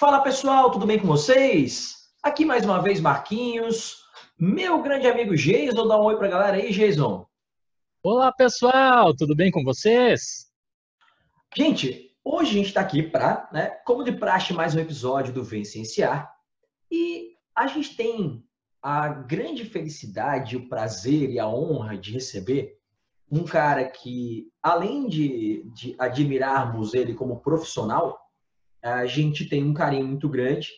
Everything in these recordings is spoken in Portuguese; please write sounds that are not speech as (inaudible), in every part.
Fala pessoal, tudo bem com vocês? Aqui mais uma vez Marquinhos, meu grande amigo Jason, dá um oi pra galera aí, Jason. Olá pessoal, tudo bem com vocês? Gente, hoje a gente está aqui para, né, como de praxe, mais um episódio do Vencenciar. E a gente tem a grande felicidade, o prazer e a honra de receber um cara que, além de, de admirarmos ele como profissional, a gente tem um carinho muito grande,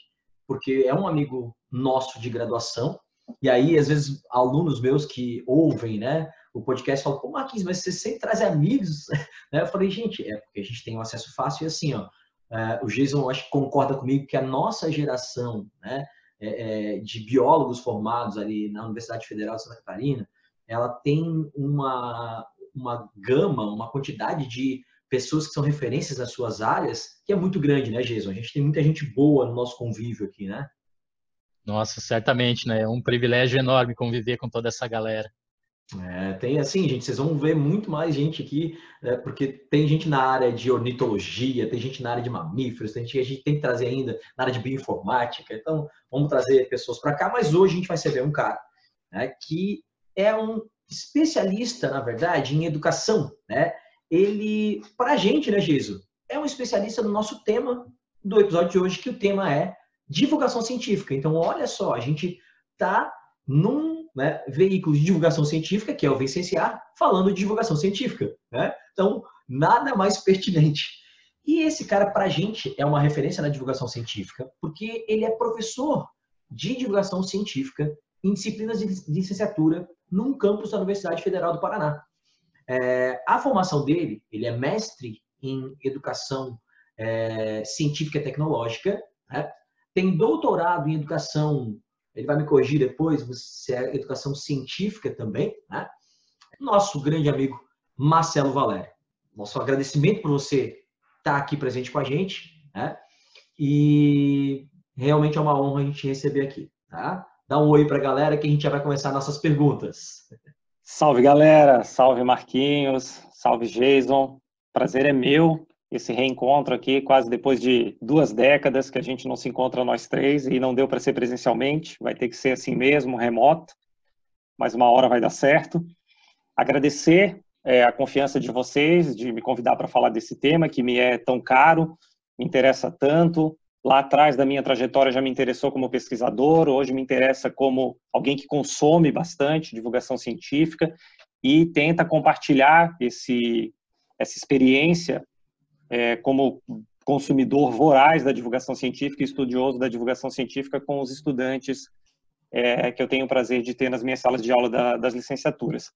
porque é um amigo nosso de graduação. E aí, às vezes, alunos meus que ouvem, né, o podcast falam, pô, Marquinhos, mas você sempre traz amigos. (laughs) Né? Eu falei, gente, é porque a gente tem um acesso fácil e assim, ó, uh, o Jason acho que concorda comigo que a nossa geração, né, é, é, de biólogos formados ali na Universidade Federal de Santa Catarina, ela tem uma, uma gama, uma quantidade de pessoas que são referências nas suas áreas, que é muito grande, né, Jason? A gente tem muita gente boa no nosso convívio aqui, né? Nossa, certamente, né? É um privilégio enorme conviver com toda essa galera. É, tem assim, gente, vocês vão ver muito mais gente aqui, é, porque tem gente na área de ornitologia, tem gente na área de mamíferos, tem gente que a gente tem que trazer ainda na área de bioinformática, então vamos trazer pessoas para cá, mas hoje a gente vai receber um cara né, que é um especialista, na verdade, em educação, né? Ele, para a gente, né, Jesus, é um especialista no nosso tema do episódio de hoje, que o tema é divulgação científica. Então, olha só, a gente está num né, veículo de divulgação científica, que é o VCCA, falando de divulgação científica. Né? Então, nada mais pertinente. E esse cara, para a gente, é uma referência na divulgação científica, porque ele é professor de divulgação científica em disciplinas de licenciatura num campus da Universidade Federal do Paraná. É, a formação dele, ele é mestre em educação é, científica e tecnológica, né? tem doutorado em educação, ele vai me corrigir depois, se é educação científica também, né? Nosso grande amigo Marcelo Valério. Nosso agradecimento por você estar aqui presente com a gente, né? E realmente é uma honra a gente receber aqui, tá? Dá um oi para a galera que a gente já vai começar nossas perguntas. Salve galera, salve Marquinhos, salve Jason. Prazer é meu esse reencontro aqui, quase depois de duas décadas que a gente não se encontra nós três e não deu para ser presencialmente, vai ter que ser assim mesmo, remoto, mas uma hora vai dar certo. Agradecer é, a confiança de vocês de me convidar para falar desse tema que me é tão caro, me interessa tanto, Lá atrás da minha trajetória já me interessou como pesquisador, hoje me interessa como alguém que consome bastante divulgação científica e tenta compartilhar esse, essa experiência é, como consumidor voraz da divulgação científica e estudioso da divulgação científica com os estudantes é, que eu tenho o prazer de ter nas minhas salas de aula da, das licenciaturas.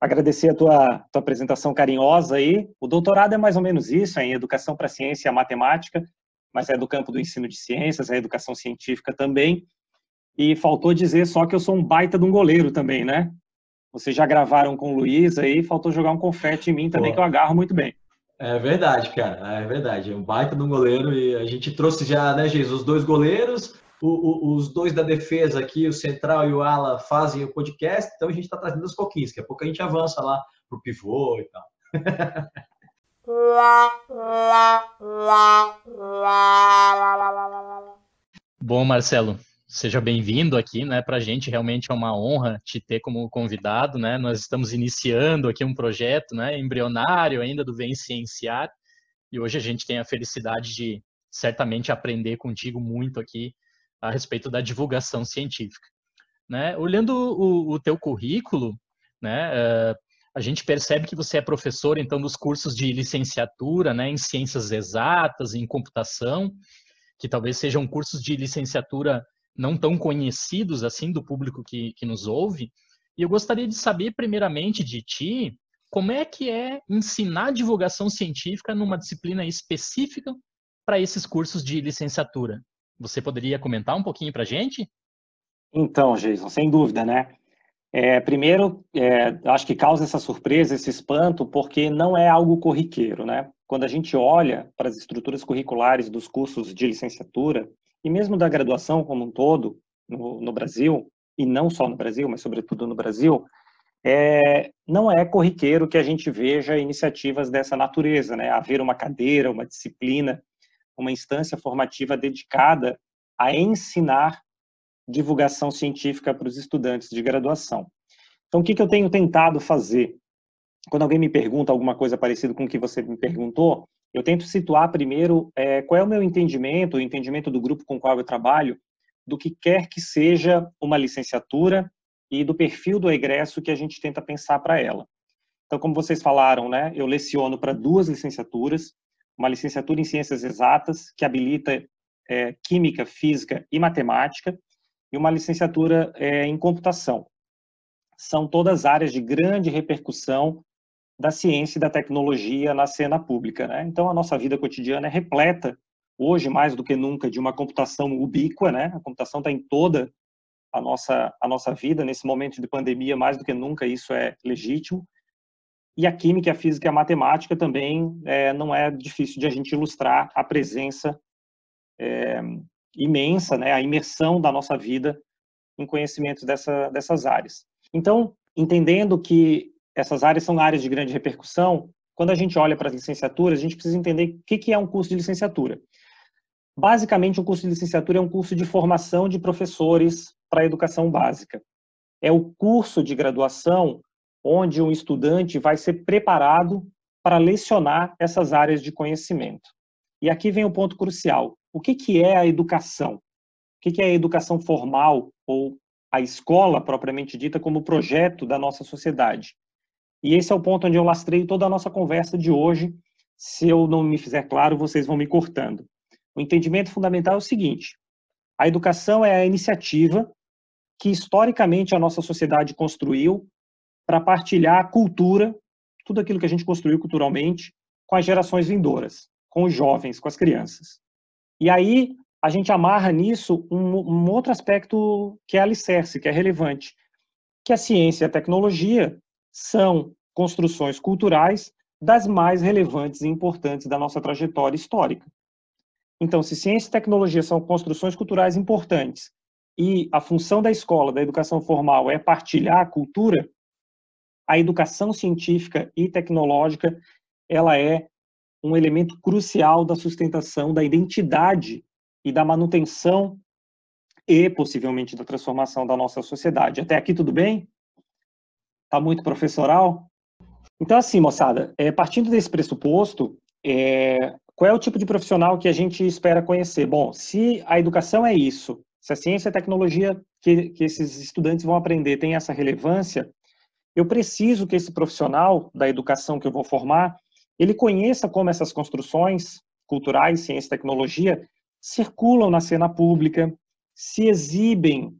Agradecer a tua, tua apresentação carinhosa aí. O doutorado é mais ou menos isso, é em Educação para a Ciência e a Matemática mas é do campo do ensino de ciências, é educação científica também. E faltou dizer só que eu sou um baita de um goleiro também, né? Vocês já gravaram com o Luiz aí, faltou jogar um confete em mim também, que eu agarro muito bem. É verdade, cara, é verdade. É um baita de um goleiro e a gente trouxe já, né, Jesus, os dois goleiros, o, o, os dois da defesa aqui, o Central e o Ala, fazem o podcast, então a gente está trazendo os coquinhos. Daqui a pouco a gente avança lá pro pivô e tal. (laughs) Bom, Marcelo, seja bem-vindo aqui, né? Para a gente realmente é uma honra te ter como convidado, né? Nós estamos iniciando aqui um projeto, né? Embrionário ainda do Vem Cienciar e hoje a gente tem a felicidade de certamente aprender contigo muito aqui a respeito da divulgação científica, né? Olhando o, o teu currículo, né? Uh, a gente percebe que você é professor, então, dos cursos de licenciatura, né, em ciências exatas, em computação, que talvez sejam cursos de licenciatura não tão conhecidos assim do público que, que nos ouve. E eu gostaria de saber, primeiramente, de ti, como é que é ensinar divulgação científica numa disciplina específica para esses cursos de licenciatura? Você poderia comentar um pouquinho para a gente? Então, Jason, sem dúvida, né? É, primeiro, é, acho que causa essa surpresa, esse espanto, porque não é algo corriqueiro, né? Quando a gente olha para as estruturas curriculares dos cursos de licenciatura, e mesmo da graduação como um todo, no, no Brasil, e não só no Brasil, mas sobretudo no Brasil, é, não é corriqueiro que a gente veja iniciativas dessa natureza, né? Haver uma cadeira, uma disciplina uma instância formativa dedicada a ensinar divulgação científica para os estudantes de graduação. Então, o que, que eu tenho tentado fazer? Quando alguém me pergunta alguma coisa parecida com o que você me perguntou, eu tento situar primeiro é, qual é o meu entendimento, o entendimento do grupo com o qual eu trabalho, do que quer que seja uma licenciatura e do perfil do egresso que a gente tenta pensar para ela. Então, como vocês falaram, né, eu leciono para duas licenciaturas, uma licenciatura em Ciências Exatas, que habilita é, Química, Física e Matemática, e uma licenciatura é, em Computação. São todas áreas de grande repercussão da ciência e da tecnologia na cena pública. Né? Então, a nossa vida cotidiana é repleta, hoje mais do que nunca, de uma computação ubíqua. Né? A computação está em toda a nossa, a nossa vida. Nesse momento de pandemia, mais do que nunca, isso é legítimo. E a química, a física e a matemática também é, não é difícil de a gente ilustrar a presença é, imensa, né, a imersão da nossa vida em conhecimentos dessa, dessas áreas. Então, entendendo que essas áreas são áreas de grande repercussão, quando a gente olha para as licenciaturas, a gente precisa entender o que é um curso de licenciatura. Basicamente, um curso de licenciatura é um curso de formação de professores para a educação básica. É o curso de graduação onde um estudante vai ser preparado para lecionar essas áreas de conhecimento. E aqui vem o ponto crucial. O que, que é a educação? O que, que é a educação formal ou a escola propriamente dita como projeto da nossa sociedade? E esse é o ponto onde eu lastrei toda a nossa conversa de hoje. Se eu não me fizer claro, vocês vão me cortando. O entendimento fundamental é o seguinte: a educação é a iniciativa que historicamente a nossa sociedade construiu para partilhar a cultura, tudo aquilo que a gente construiu culturalmente, com as gerações vindouras, com os jovens, com as crianças. E aí a gente amarra nisso um, um outro aspecto que é alicerce, que é relevante, que a ciência e a tecnologia são construções culturais das mais relevantes e importantes da nossa trajetória histórica. Então, se ciência e tecnologia são construções culturais importantes e a função da escola, da educação formal, é partilhar a cultura, a educação científica e tecnológica ela é um elemento crucial da sustentação da identidade e da manutenção e possivelmente da transformação da nossa sociedade. Até aqui tudo bem? Tá muito professoral? Então assim, moçada, é, partindo desse pressuposto, é, qual é o tipo de profissional que a gente espera conhecer? Bom, se a educação é isso, se a ciência e a tecnologia que, que esses estudantes vão aprender tem essa relevância, eu preciso que esse profissional da educação que eu vou formar, ele conheça como essas construções culturais, ciência e tecnologia circulam na cena pública, se exibem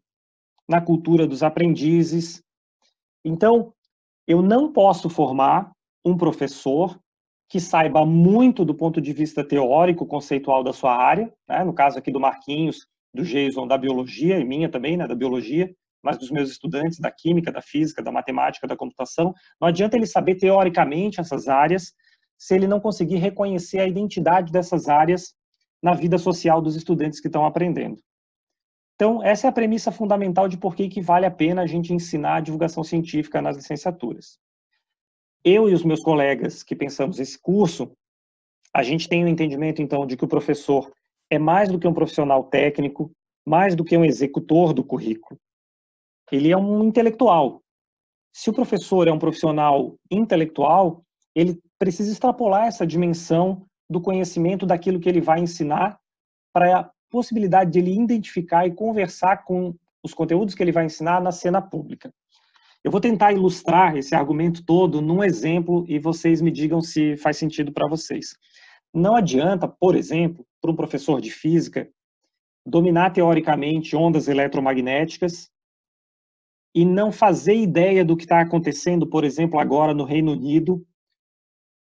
na cultura dos aprendizes. Então, eu não posso formar um professor que saiba muito do ponto de vista teórico, conceitual da sua área, né? no caso aqui do Marquinhos, do Jason, da biologia, e minha também, né, da biologia, mas dos meus estudantes da química, da física, da matemática, da computação. Não adianta ele saber teoricamente essas áreas se ele não conseguir reconhecer a identidade dessas áreas na vida social dos estudantes que estão aprendendo. Então, essa é a premissa fundamental de por que, que vale a pena a gente ensinar a divulgação científica nas licenciaturas. Eu e os meus colegas que pensamos esse curso, a gente tem o um entendimento, então, de que o professor é mais do que um profissional técnico, mais do que um executor do currículo ele é um intelectual. Se o professor é um profissional intelectual, ele precisa extrapolar essa dimensão do conhecimento daquilo que ele vai ensinar para a possibilidade de ele identificar e conversar com os conteúdos que ele vai ensinar na cena pública. Eu vou tentar ilustrar esse argumento todo num exemplo e vocês me digam se faz sentido para vocês. Não adianta, por exemplo, para um professor de física dominar teoricamente ondas eletromagnéticas e não fazer ideia do que está acontecendo, por exemplo, agora no Reino Unido,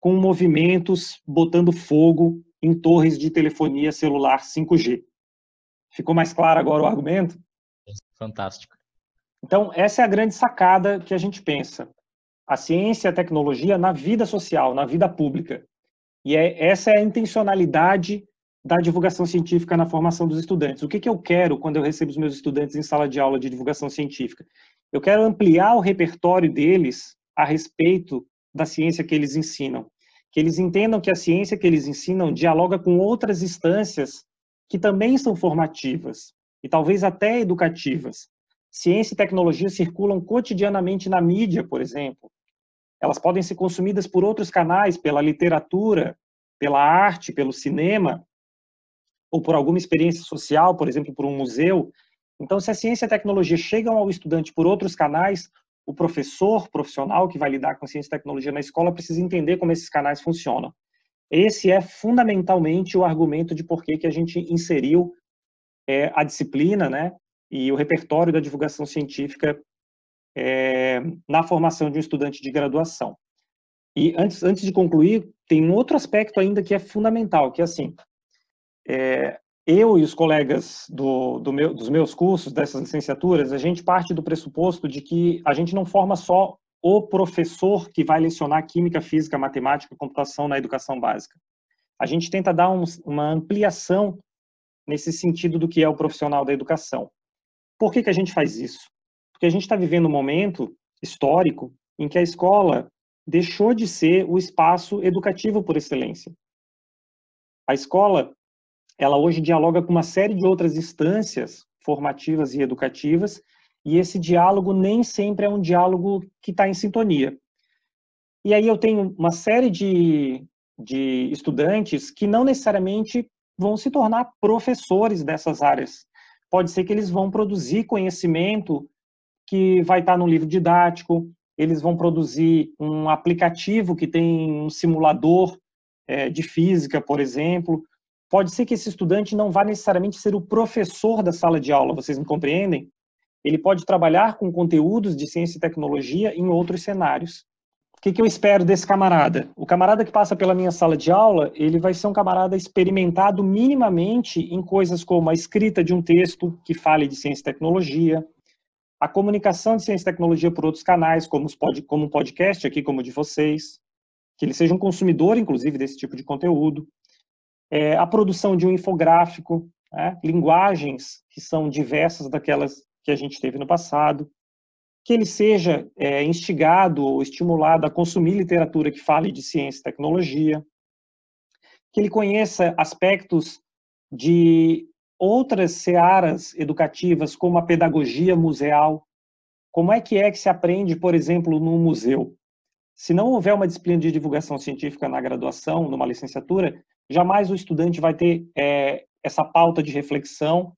com movimentos botando fogo em torres de telefonia celular 5G. Ficou mais claro agora o argumento? Fantástico. Então, essa é a grande sacada que a gente pensa. A ciência e a tecnologia na vida social, na vida pública. E é, essa é a intencionalidade da divulgação científica na formação dos estudantes. O que, que eu quero quando eu recebo os meus estudantes em sala de aula de divulgação científica? Eu quero ampliar o repertório deles a respeito da ciência que eles ensinam. que eles entendam que a ciência que eles ensinam dialoga com outras instâncias que também são formativas e talvez até educativas. Ciência e tecnologia circulam cotidianamente na mídia, por exemplo. Elas podem ser consumidas por outros canais, pela literatura, pela arte, pelo cinema, ou por alguma experiência social, por exemplo, por um museu. Então, se a ciência e a tecnologia chegam ao estudante por outros canais, o professor profissional que vai lidar com ciência e tecnologia na escola precisa entender como esses canais funcionam. Esse é fundamentalmente o argumento de por que, que a gente inseriu é, a disciplina né, e o repertório da divulgação científica é, na formação de um estudante de graduação. E antes, antes de concluir, tem um outro aspecto ainda que é fundamental, que é assim, é, eu e os colegas do, do meu, dos meus cursos, dessas licenciaturas, a gente parte do pressuposto de que a gente não forma só o professor que vai lecionar química, física, matemática, computação na educação básica. A gente tenta dar um, uma ampliação nesse sentido do que é o profissional da educação. Por que, que a gente faz isso? Porque a gente está vivendo um momento histórico em que a escola deixou de ser o espaço educativo por excelência. A escola, ela hoje dialoga com uma série de outras instâncias formativas e educativas, e esse diálogo nem sempre é um diálogo que está em sintonia. E aí eu tenho uma série de, de estudantes que não necessariamente vão se tornar professores dessas áreas. Pode ser que eles vão produzir conhecimento que vai estar no livro didático, eles vão produzir um aplicativo que tem um simulador é, de física, por exemplo. Pode ser que esse estudante não vá necessariamente ser o professor da sala de aula, vocês me compreendem? Ele pode trabalhar com conteúdos de ciência e tecnologia em outros cenários. O que, que eu espero desse camarada? O camarada que passa pela minha sala de aula, ele vai ser um camarada experimentado minimamente em coisas como a escrita de um texto que fale de ciência e tecnologia, a comunicação de ciência e tecnologia por outros canais, como, como um podcast aqui, como o de vocês, que ele seja um consumidor, inclusive, desse tipo de conteúdo, é, a produção de um infográfico, né, linguagens que são diversas daquelas que a gente teve no passado, que ele seja é, instigado ou estimulado a consumir literatura que fale de ciência e tecnologia, que ele conheça aspectos de outras searas educativas, como a pedagogia museal. Como é que é que se aprende, por exemplo, num museu? Se não houver uma disciplina de divulgação científica na graduação, numa licenciatura, jamais o estudante vai ter é, essa pauta de reflexão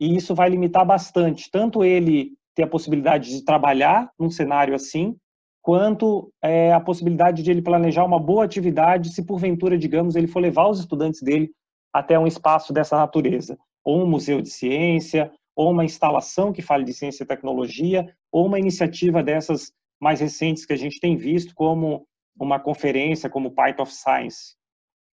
e isso vai limitar bastante, tanto ele ter a possibilidade de trabalhar num cenário assim, quanto é, a possibilidade de ele planejar uma boa atividade se porventura, digamos, ele for levar os estudantes dele até um espaço dessa natureza ou um museu de ciência, ou uma instalação que fale de ciência e tecnologia, ou uma iniciativa dessas mais recentes que a gente tem visto, como uma conferência como Python of Science.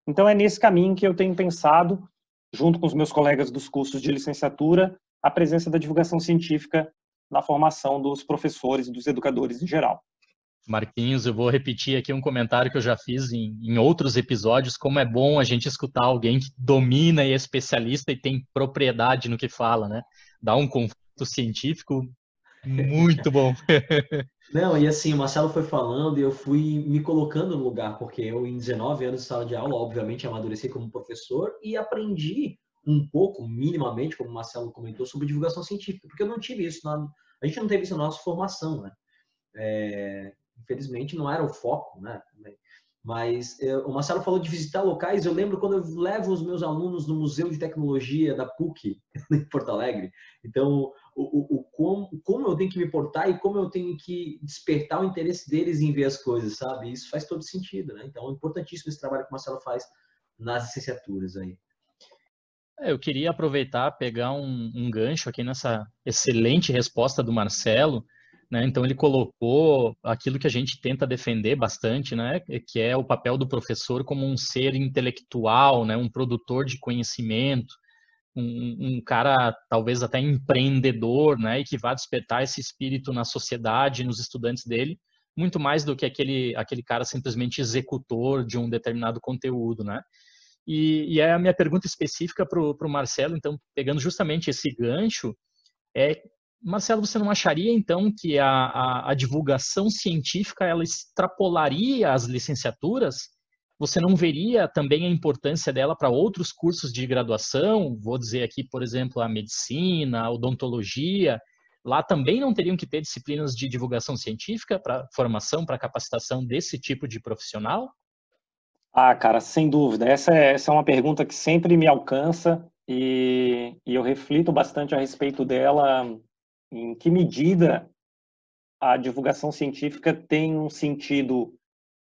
Então é nesse caminho que eu tenho pensado, junto com os meus colegas dos cursos de licenciatura, a presença da divulgação científica na formação dos professores e dos educadores em geral. Marquinhos, eu vou repetir aqui um comentário que eu já fiz em, em, outros episódios, como é bom a gente escutar alguém que domina e é especialista e tem propriedade no que fala, né? Dá um conforto científico muito bom. (laughs) Não, e assim, o Marcelo foi falando e eu fui me colocando no lugar, porque eu, em 19 anos de sala de aula, obviamente amadureci como professor e aprendi um pouco, minimamente, como o Marcelo comentou, sobre divulgação científica, porque eu não tive isso, na, a gente não teve isso na nossa formação, né? É, infelizmente não era o foco, né? Mas eu, o Marcelo falou de visitar locais. Eu lembro quando eu levo os meus alunos no Museu de Tecnologia da PUC, (laughs) em Porto Alegre. Então, o, o, o como, como, eu tenho que me portar e como eu tenho que despertar o interesse deles em ver as coisas, sabe? Isso faz todo sentido, né? Então, é importantíssimo esse trabalho que o Marcelo faz nas licenciaturas aí. É, eu queria aproveitar, pegar um, um gancho aqui nessa excelente resposta do Marcelo né? Então ele colocou aquilo que a gente tenta defender bastante, né? que é o papel do professor como um ser intelectual, né? um produtor de conhecimento, um, um cara talvez até empreendedor, né? e que vai despertar esse espírito na sociedade, nos estudantes dele, muito mais do que aquele, aquele cara simplesmente executor de um determinado conteúdo, né? E, e a minha pergunta específica para o Marcelo, então, pegando justamente esse gancho, é Marcelo, você não acharia então que a, a, a, divulgação científica ela extrapolaria as licenciaturas? você não veria também a importância dela para outros cursos de graduação? Vou dizer aqui, por exemplo, a medicina, a odontologia. Lá também não teriam que ter disciplinas de divulgação científica para formação, para capacitação desse tipo de profissional? Ah, cara, sem dúvida. Essa é, essa é uma pergunta que sempre me alcança e, e eu reflito bastante a respeito dela. Em que medida a divulgação científica tem um sentido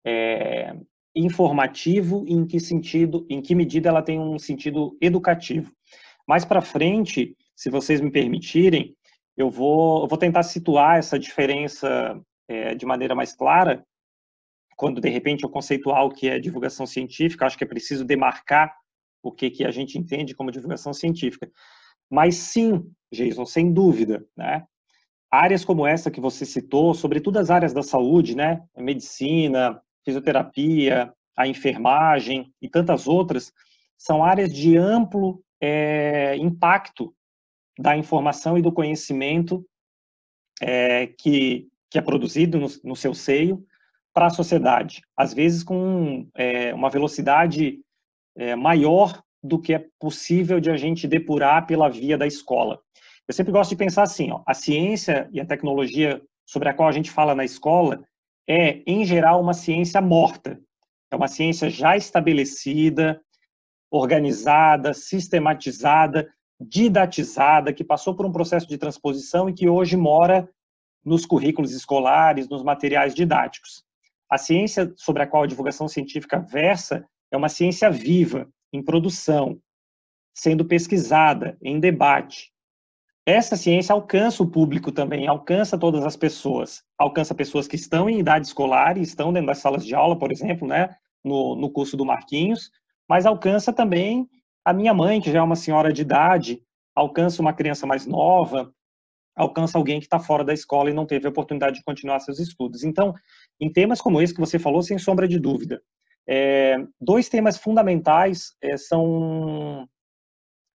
é, informativo e em que sentido, em que medida ela tem um sentido educativo. Mais para frente, se vocês me permitirem, eu vou, eu vou tentar situar essa diferença é, de maneira mais clara, quando de repente eu conceituar o que é divulgação científica, acho que é preciso demarcar o que, que a gente entende como divulgação científica. Mas sim, Jason, sem dúvida, né? Áreas como essa que você citou, sobretudo as áreas da saúde, né? Medicina, fisioterapia, a enfermagem e tantas outras, são áreas de amplo é, impacto da informação e do conhecimento é, que, que é produzido no, no seu seio para a sociedade, às vezes com é, uma velocidade maior do que é possível de a gente depurar pela via da escola. Eu sempre gosto de pensar assim, ó, a ciência e a tecnologia sobre a qual a gente fala na escola, é, em geral, uma ciência morta. É uma ciência já estabelecida, organizada, sistematizada, didatizada, que passou por um processo de transposição e que hoje mora nos currículos escolares, nos materiais didáticos. A ciência sobre a qual a divulgação científica versa é uma ciência viva, em produção, sendo pesquisada, em debate, essa ciência alcança o público também, alcança todas as pessoas, alcança pessoas que estão em idade escolar e estão dentro das salas de aula, por exemplo, né, no, no curso do Marquinhos, mas alcança também a minha mãe, que já é uma senhora de idade, alcança uma criança mais nova, alcança alguém que está fora da escola e não teve a oportunidade de continuar seus estudos. Então, em temas como esse que você falou, sem sombra de dúvida, é, dois temas fundamentais é, são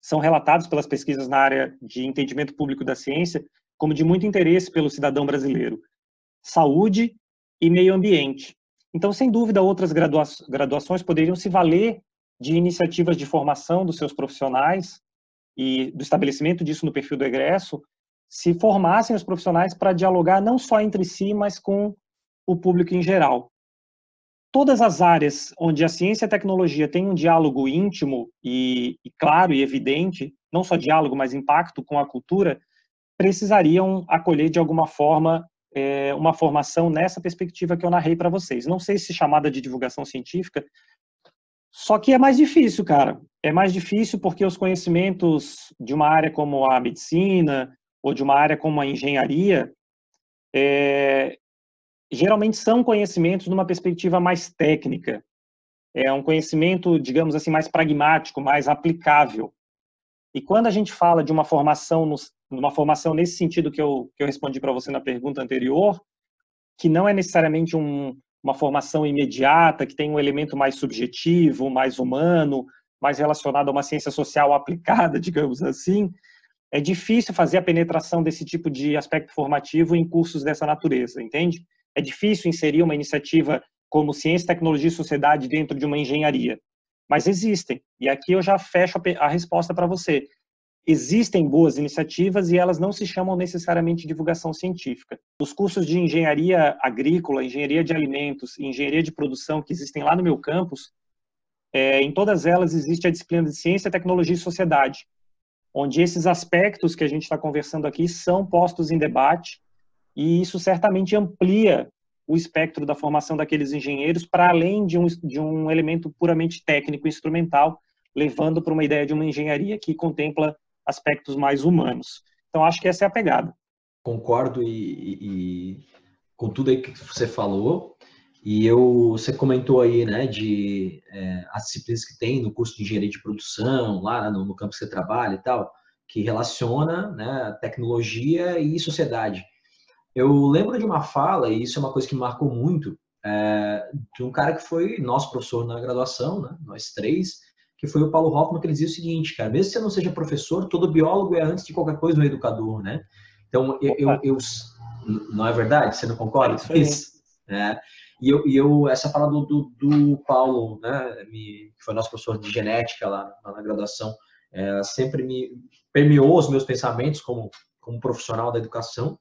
são relatados pelas pesquisas na área de entendimento público da ciência como de muito interesse pelo cidadão brasileiro: saúde e meio ambiente. Então, sem dúvida, outras graduações poderiam se valer de iniciativas de formação dos seus profissionais e do estabelecimento disso no perfil do egresso, se formassem os profissionais para dialogar não só entre si, mas com o público em geral todas as áreas onde a ciência e a tecnologia têm um diálogo íntimo e, e, claro e evidente, não só diálogo, mas impacto com a cultura, precisariam acolher de alguma forma é, uma formação nessa perspectiva que eu narrei para vocês. Não sei se chamada de divulgação científica, só que é mais difícil, cara. É mais difícil porque os conhecimentos de uma área como a medicina ou de uma área como a engenharia, é, geralmente são conhecimentos numa perspectiva mais técnica. É um conhecimento, digamos assim, mais pragmático, mais aplicável. E quando a gente fala de uma formação, numa formação nesse sentido que eu, que eu respondi para você na pergunta anterior, que não é necessariamente um, uma formação imediata, que tem um elemento mais subjetivo, mais humano, mais relacionado a uma ciência social (laughs) aplicada, digamos assim, é difícil fazer a penetração desse tipo de aspecto formativo em cursos dessa natureza, entende? É difícil inserir uma iniciativa como ciência, tecnologia e sociedade dentro de uma engenharia, mas existem. E aqui eu já fecho a resposta para você. Existem boas iniciativas e elas não se chamam necessariamente divulgação científica. Os cursos de engenharia agrícola, engenharia de alimentos e engenharia de produção que existem lá no meu campus, é, em todas elas existe a disciplina de ciência, tecnologia e sociedade, onde esses aspectos que a gente está conversando aqui são postos em debate e isso certamente amplia o espectro da formação daqueles engenheiros para além de um, de um elemento puramente técnico e instrumental, levando para uma ideia de uma engenharia que contempla aspectos mais humanos. Então, acho que essa é a pegada. Concordo e, e com tudo aí que você falou. E eu, você comentou aí, né, de é, as disciplinas que tem no curso de engenharia de produção, lá no, no campo que você trabalha e tal, que relaciona né, tecnologia e sociedade. Eu lembro de uma fala, e isso é uma coisa que me marcou muito, é, de um cara que foi nosso professor na graduação, né, nós três, que foi o Paulo Hoffman, que ele dizia o seguinte, cara, mesmo que você não seja professor, todo biólogo é antes de qualquer coisa um educador, né? Então, eu, eu, eu não é verdade? Você não concorda com isso? É. E eu, e eu essa fala do, do, do Paulo, né, me, que foi nosso professor de genética lá, lá na graduação, é, sempre me permeou os meus pensamentos como, como profissional da educação.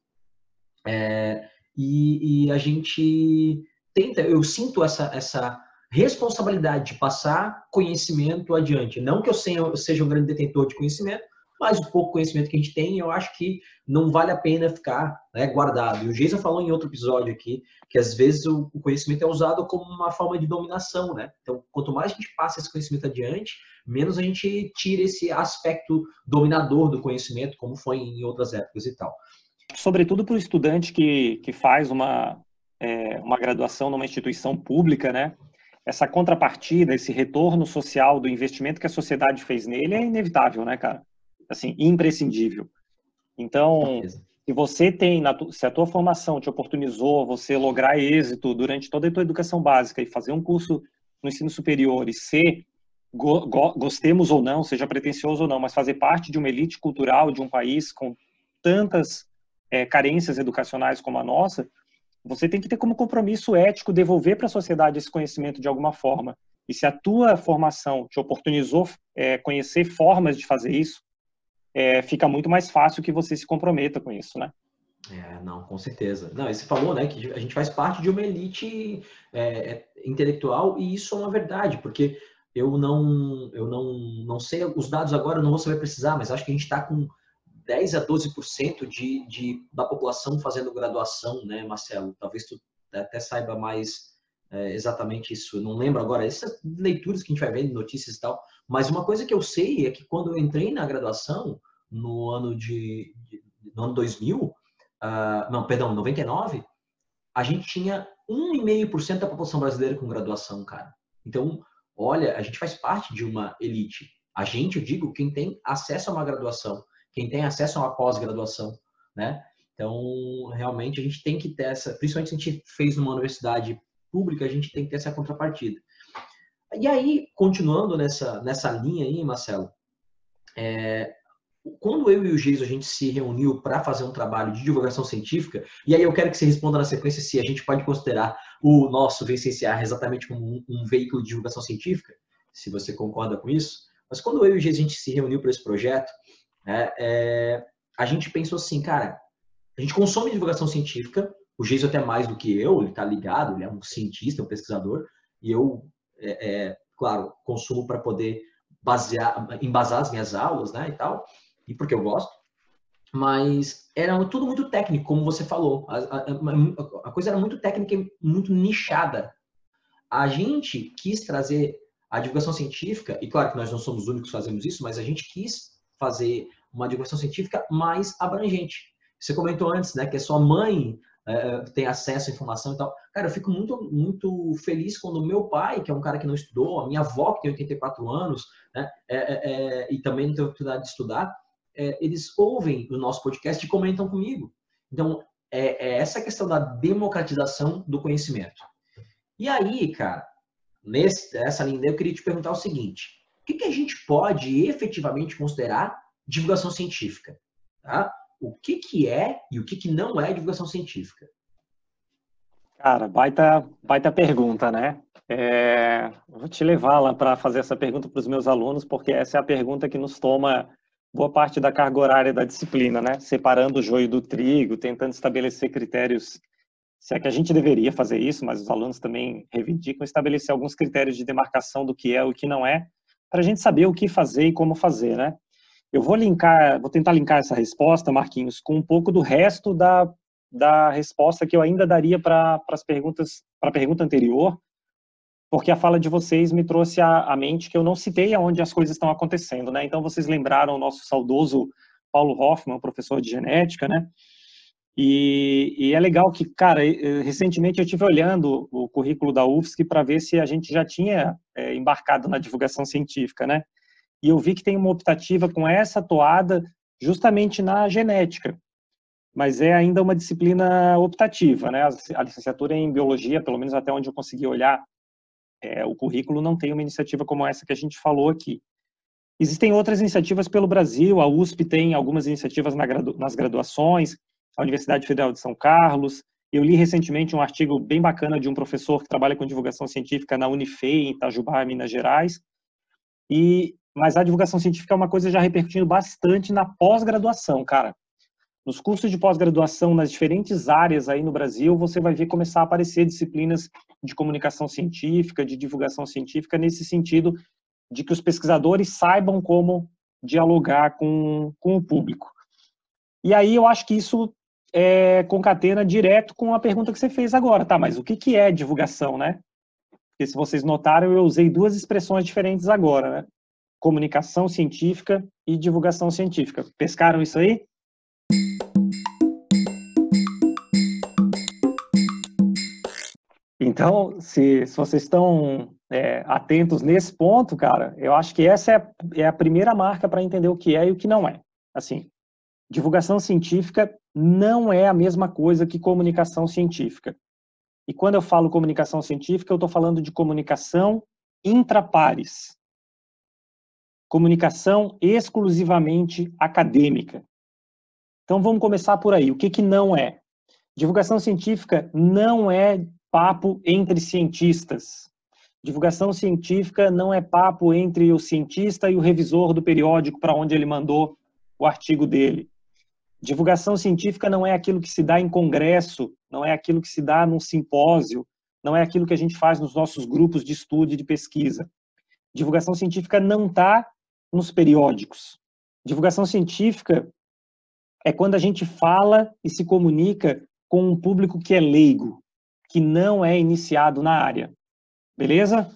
É, e, e, a gente tenta, eu sinto essa, essa responsabilidade de passar conhecimento adiante. Não que eu seja um grande detentor de conhecimento, mas o pouco conhecimento que a gente tem, eu acho que não vale a pena ficar né, guardado. E o Geisa falou em outro episódio aqui que às vezes o conhecimento é usado como uma forma de dominação, né? Então, quanto mais a gente passa esse conhecimento adiante, menos a gente tira esse aspecto dominador do conhecimento, como foi em outras épocas e tal. Sobretudo para o estudante que, que faz uma, é, uma graduação numa instituição pública, né? Essa contrapartida, esse retorno social do investimento que a sociedade fez nele é inevitável, né, cara? assim, imprescindível. Então, se você tem, se a tua formação te oportunizou você lograr êxito durante toda a tua educação básica e fazer um curso no ensino superior e ser, go, go, gostemos ou não, seja pretensioso ou não, mas fazer parte de uma elite cultural de um país com tantas é, carências educacionais como a nossa, você tem que ter como compromisso ético devolver para a sociedade esse conhecimento de alguma forma. E se a tua formação te oportunizou é, conhecer formas de fazer isso, é, fica muito mais fácil que você se comprometa com isso, né? É, não, com certeza. Não, você falou, né, que a gente faz parte de uma elite é, é, intelectual e isso é uma verdade, porque eu não, eu não, não sei os dados agora, não vou saber precisar, mas acho que a gente está com 10 a 12% de, de, da população fazendo graduação, né, Marcelo? Talvez tu até saiba mais é, exatamente isso. Eu não lembro agora, essas leituras que a gente vai vendo, notícias e tal. Mas uma coisa que eu sei é que quando eu entrei na graduação, no ano de, no ano 2000, uh, ah, não, perdão, 99, a gente tinha 1,5% da população brasileira com graduação, cara. Então, olha, a gente faz parte de uma elite. A gente, eu digo, quem tem acesso a uma graduação, quem tem acesso a uma pós-graduação, né? Então, realmente, a gente tem que ter essa, principalmente se a gente fez numa universidade pública, a gente tem que ter essa contrapartida. E aí, continuando nessa, nessa linha aí, Marcelo, é, quando eu e o Geiso a gente se reuniu para fazer um trabalho de divulgação científica, e aí eu quero que você responda na sequência se a gente pode considerar o nosso VCCR exatamente como um, um veículo de divulgação científica, se você concorda com isso. Mas quando eu e o Geiso a gente se reuniu para esse projeto, é, é, a gente pensou assim, cara, a gente consome divulgação científica, o Geiso até mais do que eu, ele está ligado, ele é um cientista, um pesquisador, e eu, é, é claro, consumo para poder basear, embasar as minhas aulas, né, e tal e porque eu gosto, mas era tudo muito técnico, como você falou. A, a, a, coisa era muito técnica e muito nichada. A gente quis trazer a divulgação científica, e claro que nós não somos os únicos que fazemos isso, mas a gente quis fazer uma divulgação científica mais abrangente. Você comentou antes, né, que a sua mãe é, tem acesso à informação e tal. Cara, eu fico muito, muito feliz quando meu pai, que é um cara que não estudou, a minha avó, que tem 84 anos, né, é, é, é, e também não tem oportunidade de estudar, é, eles ouvem o nosso podcast e comentam comigo. Então, é, é essa questão da democratização do conhecimento. E aí, cara, nessa linha, eu queria te perguntar o seguinte: o que, que a gente pode efetivamente considerar divulgação científica? Tá? O que, que é e o que, que não é divulgação científica? Cara, baita, baita pergunta, né? É, vou te levar lá para fazer essa pergunta para os meus alunos, porque essa é a pergunta que nos toma boa parte da carga horária da disciplina, né? Separando o joio do trigo, tentando estabelecer critérios. Se é que a gente deveria fazer isso, mas os alunos também reivindicam estabelecer alguns critérios de demarcação do que é e o que não é, para a gente saber o que fazer e como fazer, né? Eu vou linkar, vou tentar linkar essa resposta, Marquinhos, com um pouco do resto da, da resposta que eu ainda daria para as perguntas, para a pergunta anterior, porque a fala de vocês me trouxe à, mente que eu não citei aonde as coisas estão acontecendo, né? Então vocês lembraram o nosso saudoso Paulo Hoffman, professor de genética, né? E, e, é legal que, cara, recentemente eu tive olhando o currículo da UFSC para ver se a gente já tinha é, embarcado na divulgação científica, né? E eu vi que tem uma optativa com essa toada justamente na genética, mas é ainda uma disciplina optativa, né? A licenciatura em biologia, pelo menos até onde eu consegui olhar é, o currículo não tem uma iniciativa como essa que a gente falou aqui. Existem outras iniciativas pelo Brasil, a USP tem algumas iniciativas nas graduações, a Universidade Federal de São Carlos, Eu li recentemente um artigo bem bacana de um professor que trabalha com divulgação científica na Unifei, em Itajubá, Minas Gerais. E mas a divulgação científica é uma coisa já repercutindo bastante na pós-graduação, cara. Nos cursos de pós-graduação nas diferentes áreas aí no Brasil, você vai ver começar a aparecer disciplinas de comunicação científica, de divulgação científica nesse sentido de que os pesquisadores saibam como dialogar com, com o público. E aí eu acho que isso é, concatena direto com a pergunta que você fez agora, tá? Mas o que, que é divulgação, né? Porque se vocês notaram, eu usei duas expressões diferentes agora, né? Comunicação científica e divulgação científica. Pescaram isso aí? Então, se, se vocês estão é, atentos nesse ponto, cara, eu acho que essa é, é a primeira marca para entender o que é e o que não é. Assim, divulgação científica não é a mesma coisa que comunicação científica. E quando eu falo comunicação científica, eu estou falando de comunicação intrapares. Comunicação exclusivamente acadêmica. Então vamos começar por aí. O que, que não é? Divulgação científica não é papo entre cientistas. Divulgação científica não é papo entre o cientista e o revisor do periódico para onde ele mandou o artigo dele. Divulgação científica não é aquilo que se dá em congresso, não é aquilo que se dá num simpósio, não é aquilo que a gente faz nos nossos grupos de estudo e de pesquisa. Divulgação científica não está nos periódicos. Divulgação científica é quando a gente fala e se comunica com um público que é leigo, que não é iniciado na área. Beleza?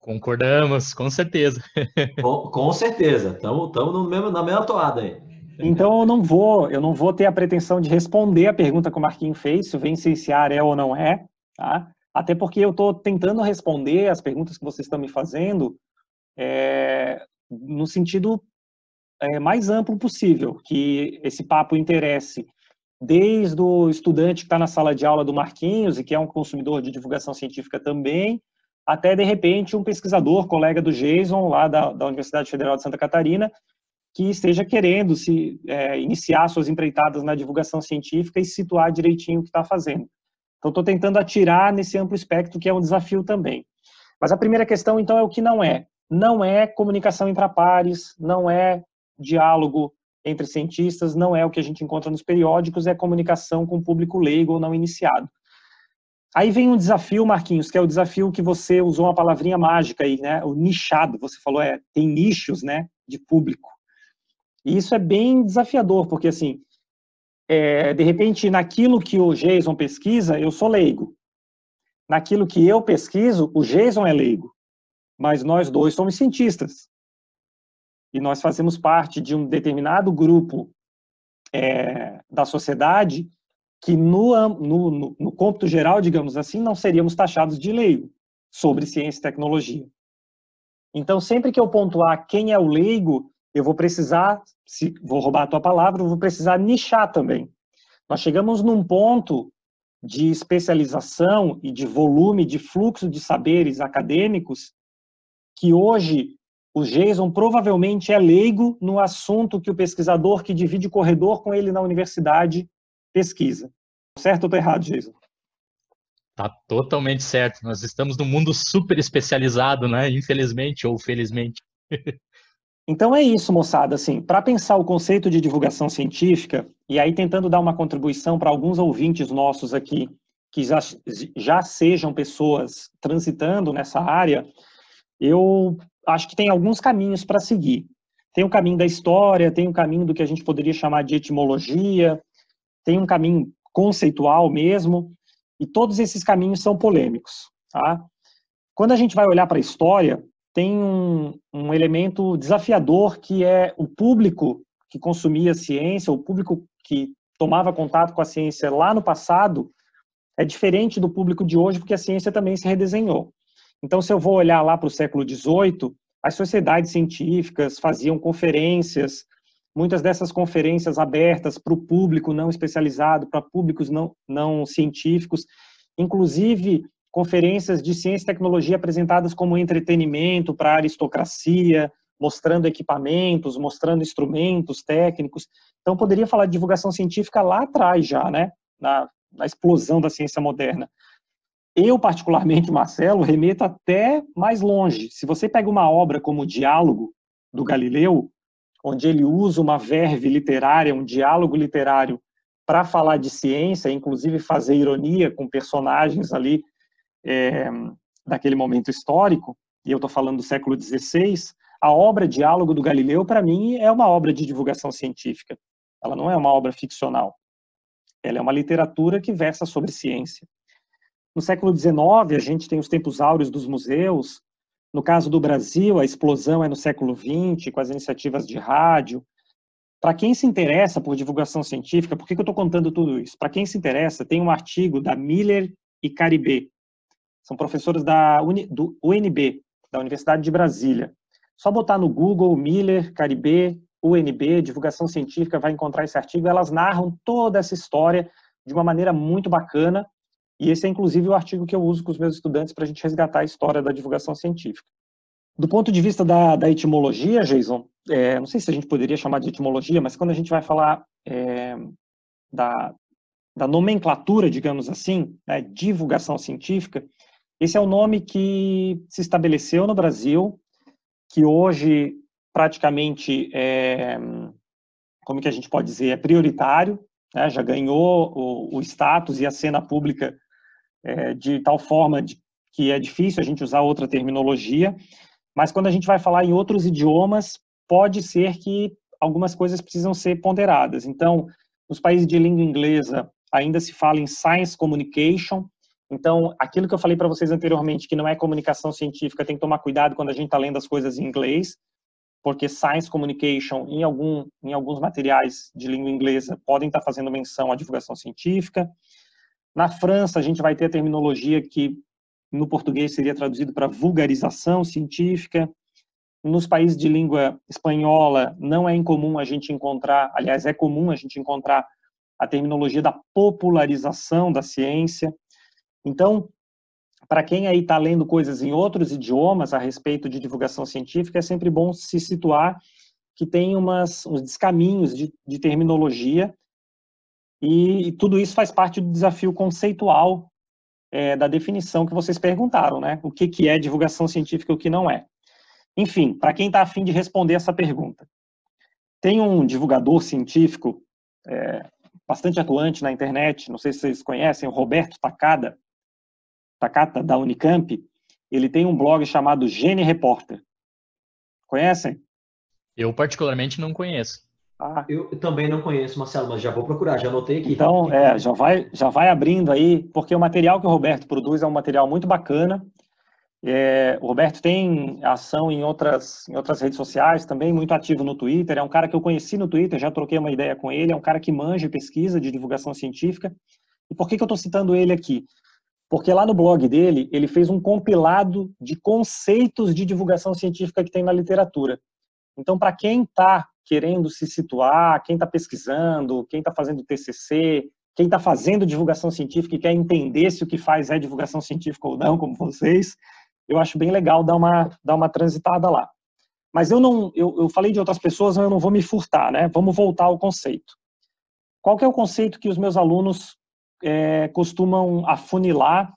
Concordamos, com certeza. (laughs) com, com certeza. Estamos na mesma toada aí. Então eu não vou, eu não vou ter a pretensão de responder a pergunta que o Marquinhos fez, se o Vencenciar é ou não é, tá? Até porque eu estou tentando responder as perguntas que vocês estão me fazendo é, no sentido é, mais amplo possível, que esse papo interesse desde o estudante que está na sala de aula do Marquinhos e que é um consumidor de divulgação científica também, até de repente um pesquisador, colega do Jason, lá da, da Universidade Federal de Santa Catarina, que esteja querendo se é, iniciar suas empreitadas na divulgação científica e situar direitinho o que está fazendo. Então, estou tentando atirar nesse amplo espectro, que é um desafio também. Mas a primeira questão, então, é o que não é. Não é comunicação entre pares, não é diálogo entre cientistas, não é o que a gente encontra nos periódicos, é comunicação com o público leigo ou não iniciado. Aí vem um desafio, Marquinhos, que é o desafio que você usou uma palavrinha mágica aí, né? O nichado. Você falou, é, tem nichos, né, de público. E isso é bem desafiador, porque assim, é, de repente, naquilo que o Jason pesquisa, eu sou leigo. Naquilo que eu pesquiso, o Jason é leigo. Mas nós dois somos cientistas e nós fazemos parte de um determinado grupo é, da sociedade que no, no, no, no cômputo geral, digamos assim, não seríamos taxados de leigo sobre ciência e tecnologia. Então, sempre que eu pontuar quem é o leigo, eu vou precisar, se vou roubar a tua palavra, eu vou precisar nichar também. Nós chegamos num ponto de especialização e de volume, de fluxo de saberes acadêmicos, que hoje o Jason provavelmente é leigo no assunto que o pesquisador que divide o corredor com ele na universidade pesquisa. Certo ou estou errado, Jason? Tá totalmente certo. Nós estamos num mundo super especializado, né? Infelizmente ou felizmente. (laughs) então é isso, moçada. Assim, para pensar o conceito de divulgação científica e aí tentando dar uma contribuição para alguns ouvintes nossos aqui que já, já sejam pessoas transitando nessa área, eu acho que tem alguns caminhos para seguir. Tem o caminho da história, tem o caminho do que a gente poderia chamar de etimologia, tem um caminho conceitual mesmo, e todos esses caminhos são polêmicos. Tá? Quando a gente vai olhar para a história, tem um, um elemento desafiador que é o público que consumia ciência, o público que tomava contato com a ciência lá no passado, é diferente do público de hoje, porque a ciência também se redesenhou. Então, se eu vou olhar lá para o século XVIII, as sociedades científicas faziam conferências, muitas dessas conferências abertas para o público não especializado, para públicos não, não científicos, inclusive conferências de ciência e tecnologia apresentadas como entretenimento para a aristocracia, mostrando equipamentos, mostrando instrumentos técnicos. Então, poderia falar de divulgação científica lá atrás já, né? Na na explosão da ciência moderna. Eu, particularmente, Marcelo, remeto até mais longe. Se você pega uma obra como o Diálogo, do Galileu, onde ele usa uma verve literária, um diálogo literário, para falar de ciência, inclusive fazer ironia com personagens ali é, daquele momento histórico, e eu estou falando do século XVI, a obra Diálogo do Galileu, para mim, é uma obra de divulgação científica. Ela não é uma obra ficcional. Ela é uma literatura que versa sobre ciência. No século XIX, a gente tem os tempos áureos dos museus. No caso do Brasil, a explosão é no século XX, com as iniciativas de rádio. Para quem se interessa por divulgação científica, por que, que eu estou contando tudo isso? Para quem se interessa, tem um artigo da Miller e Caribé. São professores da Uni, do UNB, da Universidade de Brasília. Só botar no Google Miller, Caribé, UNB, divulgação científica, vai encontrar esse artigo. Elas narram toda essa história de uma maneira muito bacana. E esse é, inclusive, o artigo que eu uso com os meus estudantes para a gente resgatar a história da divulgação científica. Do ponto de vista da, da etimologia, Jason, é, não sei se a gente poderia chamar de etimologia, mas quando a gente vai falar é, da, da nomenclatura, digamos assim, né, divulgação científica, esse é o nome que se estabeleceu no Brasil, que hoje praticamente é, como que a gente pode dizer, é prioritário, né, já ganhou o, o, status e a cena pública é, de tal forma de, que é difícil a gente usar outra terminologia, mas quando a gente vai falar em outros idiomas, pode ser que algumas coisas precisam ser ponderadas. Então, nos países de língua inglesa, ainda se fala em science communication. Então, aquilo que eu falei para vocês anteriormente, que não é comunicação científica, tem que tomar cuidado quando a gente está lendo as coisas em inglês, porque science communication, em, algum, em alguns materiais de língua inglesa, podem estar tá fazendo menção à divulgação científica. Na França, a gente vai ter a terminologia que no português seria traduzido para vulgarização científica. Nos países de língua espanhola, não é incomum a gente encontrar, aliás, é comum a gente encontrar a terminologia da popularização da ciência. Então, para quem aí está lendo coisas em outros idiomas a respeito de divulgação científica, é sempre bom se situar que tem umas, uns descaminhos de, de terminologia e, e, tudo isso faz parte do desafio conceitual é, da definição que vocês perguntaram, né? O que, que é divulgação científica e o que não é. Enfim, para quem está afim de responder essa pergunta, tem um divulgador científico é, bastante atuante na internet, não sei se vocês conhecem, o Roberto Takada, Takata, da Unicamp, ele tem um blog chamado Gene Reporter. Conhecem? Eu particularmente não conheço. Ah. Eu também não conheço, Marcelo, mas já vou procurar, já anotei aqui. Então, é, já vai, já vai abrindo aí, porque o material que o Roberto produz é um material muito bacana. É, o Roberto tem ação em outras, em outras redes sociais, também muito ativo no Twitter. É um cara que eu conheci no Twitter, já troquei uma ideia com ele. É um cara que manja pesquisa de divulgação científica. E por que, que eu estou citando ele aqui? Porque lá no blog dele, ele fez um compilado de conceitos de divulgação científica que tem na literatura. Então, para quem está querendo se situar, quem está pesquisando, quem está fazendo TCC, quem está fazendo divulgação científica e quer entender se o que faz é divulgação científica ou não, como vocês, eu acho bem legal dar uma, dar uma transitada lá. Mas eu não, eu, eu falei de outras pessoas, mas eu não vou me furtar, né? Vamos voltar ao conceito. Qual que é o conceito que os meus alunos é, costumam afunilar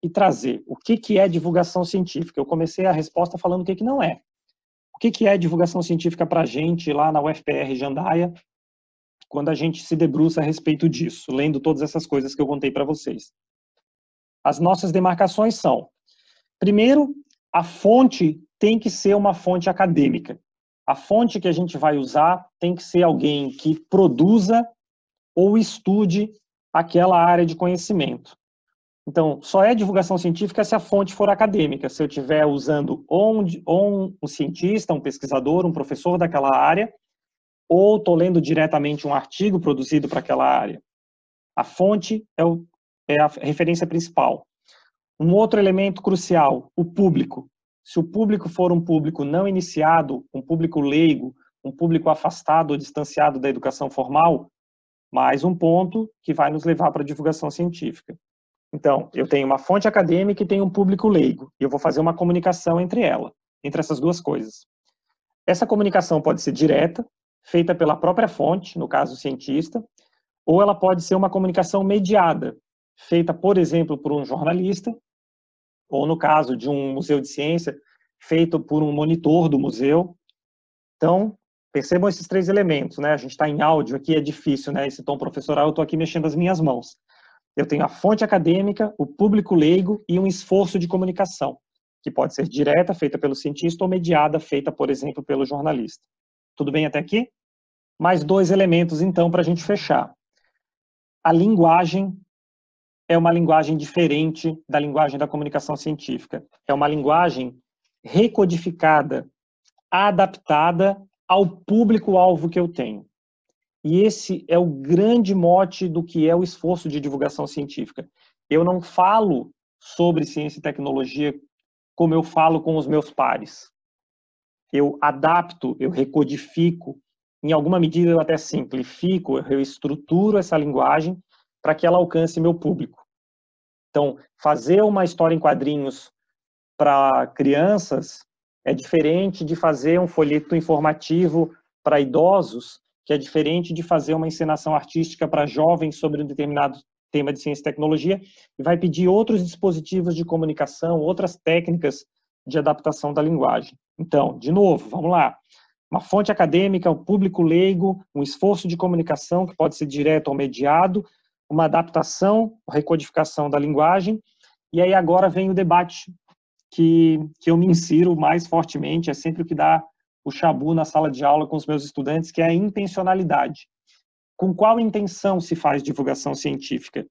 e trazer? O que, que é divulgação científica? Eu comecei a resposta falando o que, que não é que, que é divulgação científica para a gente lá na UFPR Jandaia, quando a gente se debruça a respeito disso, lendo todas essas coisas que eu contei para vocês. As nossas demarcações são: primeiro, a fonte tem que ser uma fonte acadêmica. A fonte que a gente vai usar tem que ser alguém que produza ou estude aquela área de conhecimento. Então, só é divulgação científica se a fonte for acadêmica, se eu estiver usando um, ou um cientista, um pesquisador, um professor daquela área, ou estou lendo diretamente um artigo produzido para aquela área. A fonte é, o, é a referência principal. Um outro elemento crucial, o público. Se o público for um público não iniciado, um público leigo, um público afastado ou distanciado da educação formal, mais um ponto que vai nos levar para a divulgação científica. Então, eu tenho uma fonte acadêmica e tenho um público leigo, e eu vou fazer uma comunicação entre ela, entre essas duas coisas. Essa comunicação pode ser direta, feita pela própria fonte, no caso o cientista, ou ela pode ser uma comunicação mediada, feita, por exemplo, por um jornalista, ou no caso de um museu de ciência, feito por um monitor do museu. Então, percebam esses três elementos, né? A gente está em áudio aqui, é difícil, né? Esse tom professoral, eu estou aqui mexendo as minhas mãos. Eu tenho a fonte acadêmica, o público leigo e um esforço de comunicação, que pode ser direta, feita pelo cientista, ou mediada, feita, por exemplo, pelo jornalista. Tudo bem até aqui? Mais dois elementos, então, para a gente fechar. A linguagem é uma linguagem diferente da linguagem da comunicação científica. É uma linguagem recodificada, adaptada ao público-alvo que eu tenho. E esse é o grande mote do que é o esforço de divulgação científica. Eu não falo sobre ciência e tecnologia como eu falo com os meus pares. Eu adapto, eu recodifico, em alguma medida eu até simplifico, eu estruturo essa linguagem para que ela alcance meu público. Então, fazer uma história em quadrinhos para crianças é diferente de fazer um folheto informativo para idosos que é diferente de fazer uma encenação artística para jovens sobre um determinado tema de ciência e tecnologia, e vai pedir outros dispositivos de comunicação, outras técnicas de adaptação da linguagem. Então, de novo, vamos lá. Uma fonte acadêmica, um público leigo, um esforço de comunicação que pode ser direto ou mediado, uma adaptação, recodificação da linguagem, e aí agora vem o debate que, que eu me insiro mais fortemente, é sempre o que dá o chabu na sala de aula com os meus estudantes, que é a intencionalidade. Com qual intenção se faz divulgação científica?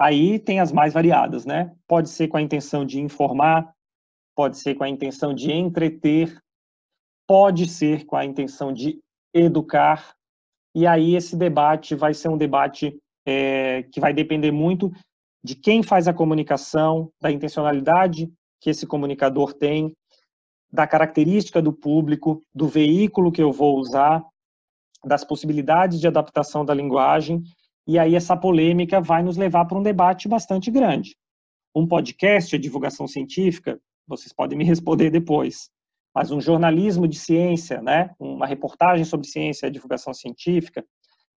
Aí tem as mais variadas, né? Pode ser com a intenção de informar, pode ser com a intenção de entreter, pode ser com a intenção de educar. E aí esse debate vai ser um debate é, que vai depender muito de quem faz a comunicação, da intencionalidade que esse comunicador tem, da característica do público, do veículo que eu vou usar, das possibilidades de adaptação da linguagem, e aí essa polêmica vai nos levar para um debate bastante grande. Um podcast é divulgação científica? Vocês podem me (laughs) responder depois. Mas um jornalismo de ciência, né? uma reportagem sobre ciência é divulgação científica?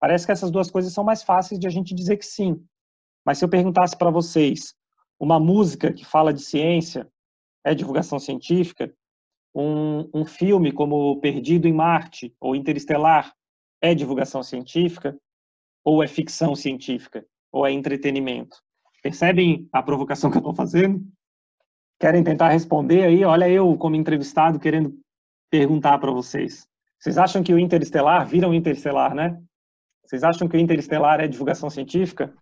Parece que essas duas coisas são mais fáceis de a gente dizer que sim. Mas se eu perguntasse para vocês, uma música que fala de ciência é divulgação científica? Um, um filme como Perdido em Marte ou Interestelar é divulgação científica ou é ficção científica ou é entretenimento? Percebem a provocação que eu estou fazendo? Querem tentar responder aí? Olha eu como entrevistado querendo perguntar para vocês. Vocês acham que o Interestelar, viram Interestelar, né? Vocês acham que o Interestelar é divulgação científica?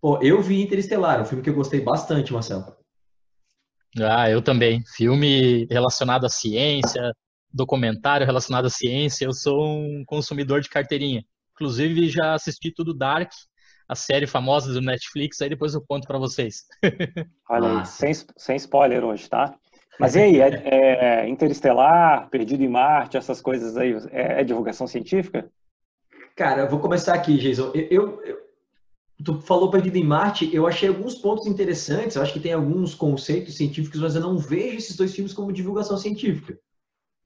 Pô, eu vi Interestelar, um filme que eu gostei bastante, Marcelo. Ah, eu também. Filme relacionado à ciência, documentário relacionado à ciência, eu sou um consumidor de carteirinha. Inclusive, já assisti tudo Dark, a série famosa do Netflix, aí depois eu conto para vocês. (laughs) Olha aí, sem, sem spoiler hoje, tá? Mas e aí, é, (laughs) é, Interestelar, Perdido em Marte, essas coisas aí, é, é divulgação científica? Cara, eu vou começar aqui, Jason. Eu, eu, Tu falou Perdido em Marte, eu achei alguns pontos interessantes, eu acho que tem alguns conceitos científicos, mas eu não vejo esses dois filmes como divulgação científica.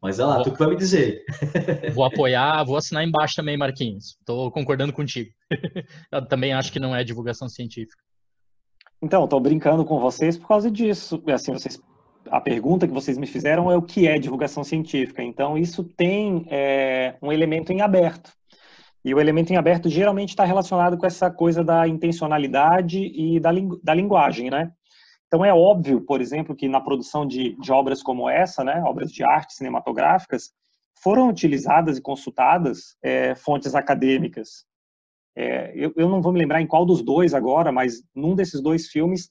Mas olha lá, vou, tu que vai me dizer. (laughs) Vou apoiar, vou assinar embaixo também, Marquinhos. Estou concordando contigo. (laughs) Eu também acho que não é divulgação científica. Então, estou brincando com vocês por causa disso. Assim, vocês, a pergunta que vocês me fizeram é o que é divulgação científica. Então, isso tem é, um elemento em aberto. E o elemento em aberto geralmente está relacionado com essa coisa da intencionalidade e da, lingu da linguagem, né? Então é óbvio, por exemplo, que na produção de, de obras como essa, né, obras de arte cinematográficas, foram utilizadas e consultadas é, fontes acadêmicas. É, eu, eu, não vou me lembrar em qual dos dois agora, mas num desses dois filmes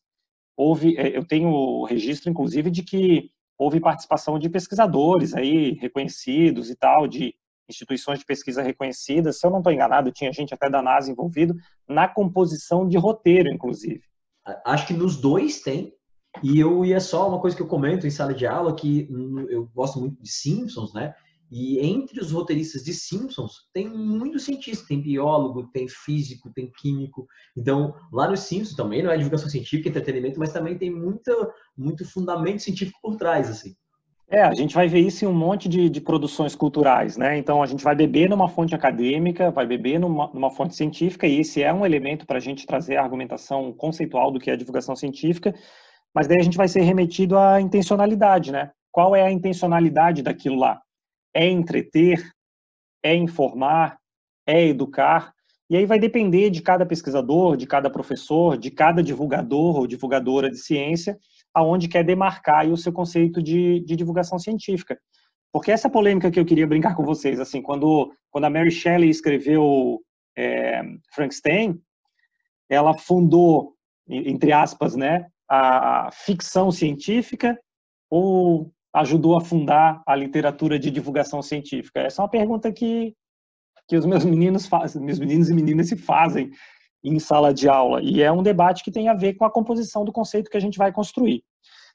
houve, é, eu tenho registro, inclusive, de que houve participação de pesquisadores aí reconhecidos e tal, de instituições de pesquisa reconhecidas, se eu não estou enganado, tinha gente até da NASA envolvido, na composição de roteiro, inclusive. Acho que nos dois tem, e eu ia só uma coisa que eu comento em sala de aula, que eu gosto muito de Simpsons, né? E entre os roteiristas de Simpsons, tem muito cientista, tem biólogo, tem físico, tem químico. Então, lá no Simpsons também não é divulgação científica, entretenimento, mas também tem muita, muito fundamento científico por trás, assim. É, a gente vai ver isso em um monte de, de, produções culturais, né? Então, a gente vai beber numa fonte acadêmica, vai beber numa, numa fonte científica, e esse é um elemento para a gente trazer a argumentação conceitual do que é a divulgação científica, mas daí a gente vai ser remetido à intencionalidade, né? Qual é a intencionalidade daquilo lá? É entreter? É informar? É educar? E aí vai depender de cada pesquisador, de cada professor, de cada divulgador ou divulgadora de ciência, aonde quer demarcar o seu conceito de, de divulgação científica. Porque essa polêmica que eu queria brincar com vocês, assim, quando, quando a Mary Shelley escreveu é, Frankenstein, ela fundou, entre aspas, né, a ficção científica ou ajudou a fundar a literatura de divulgação científica? Essa é uma pergunta que, que os meus meninos fazem, meus meninos e meninas se fazem em sala de aula. E é um debate que tem a ver com a composição do conceito que a gente vai construir.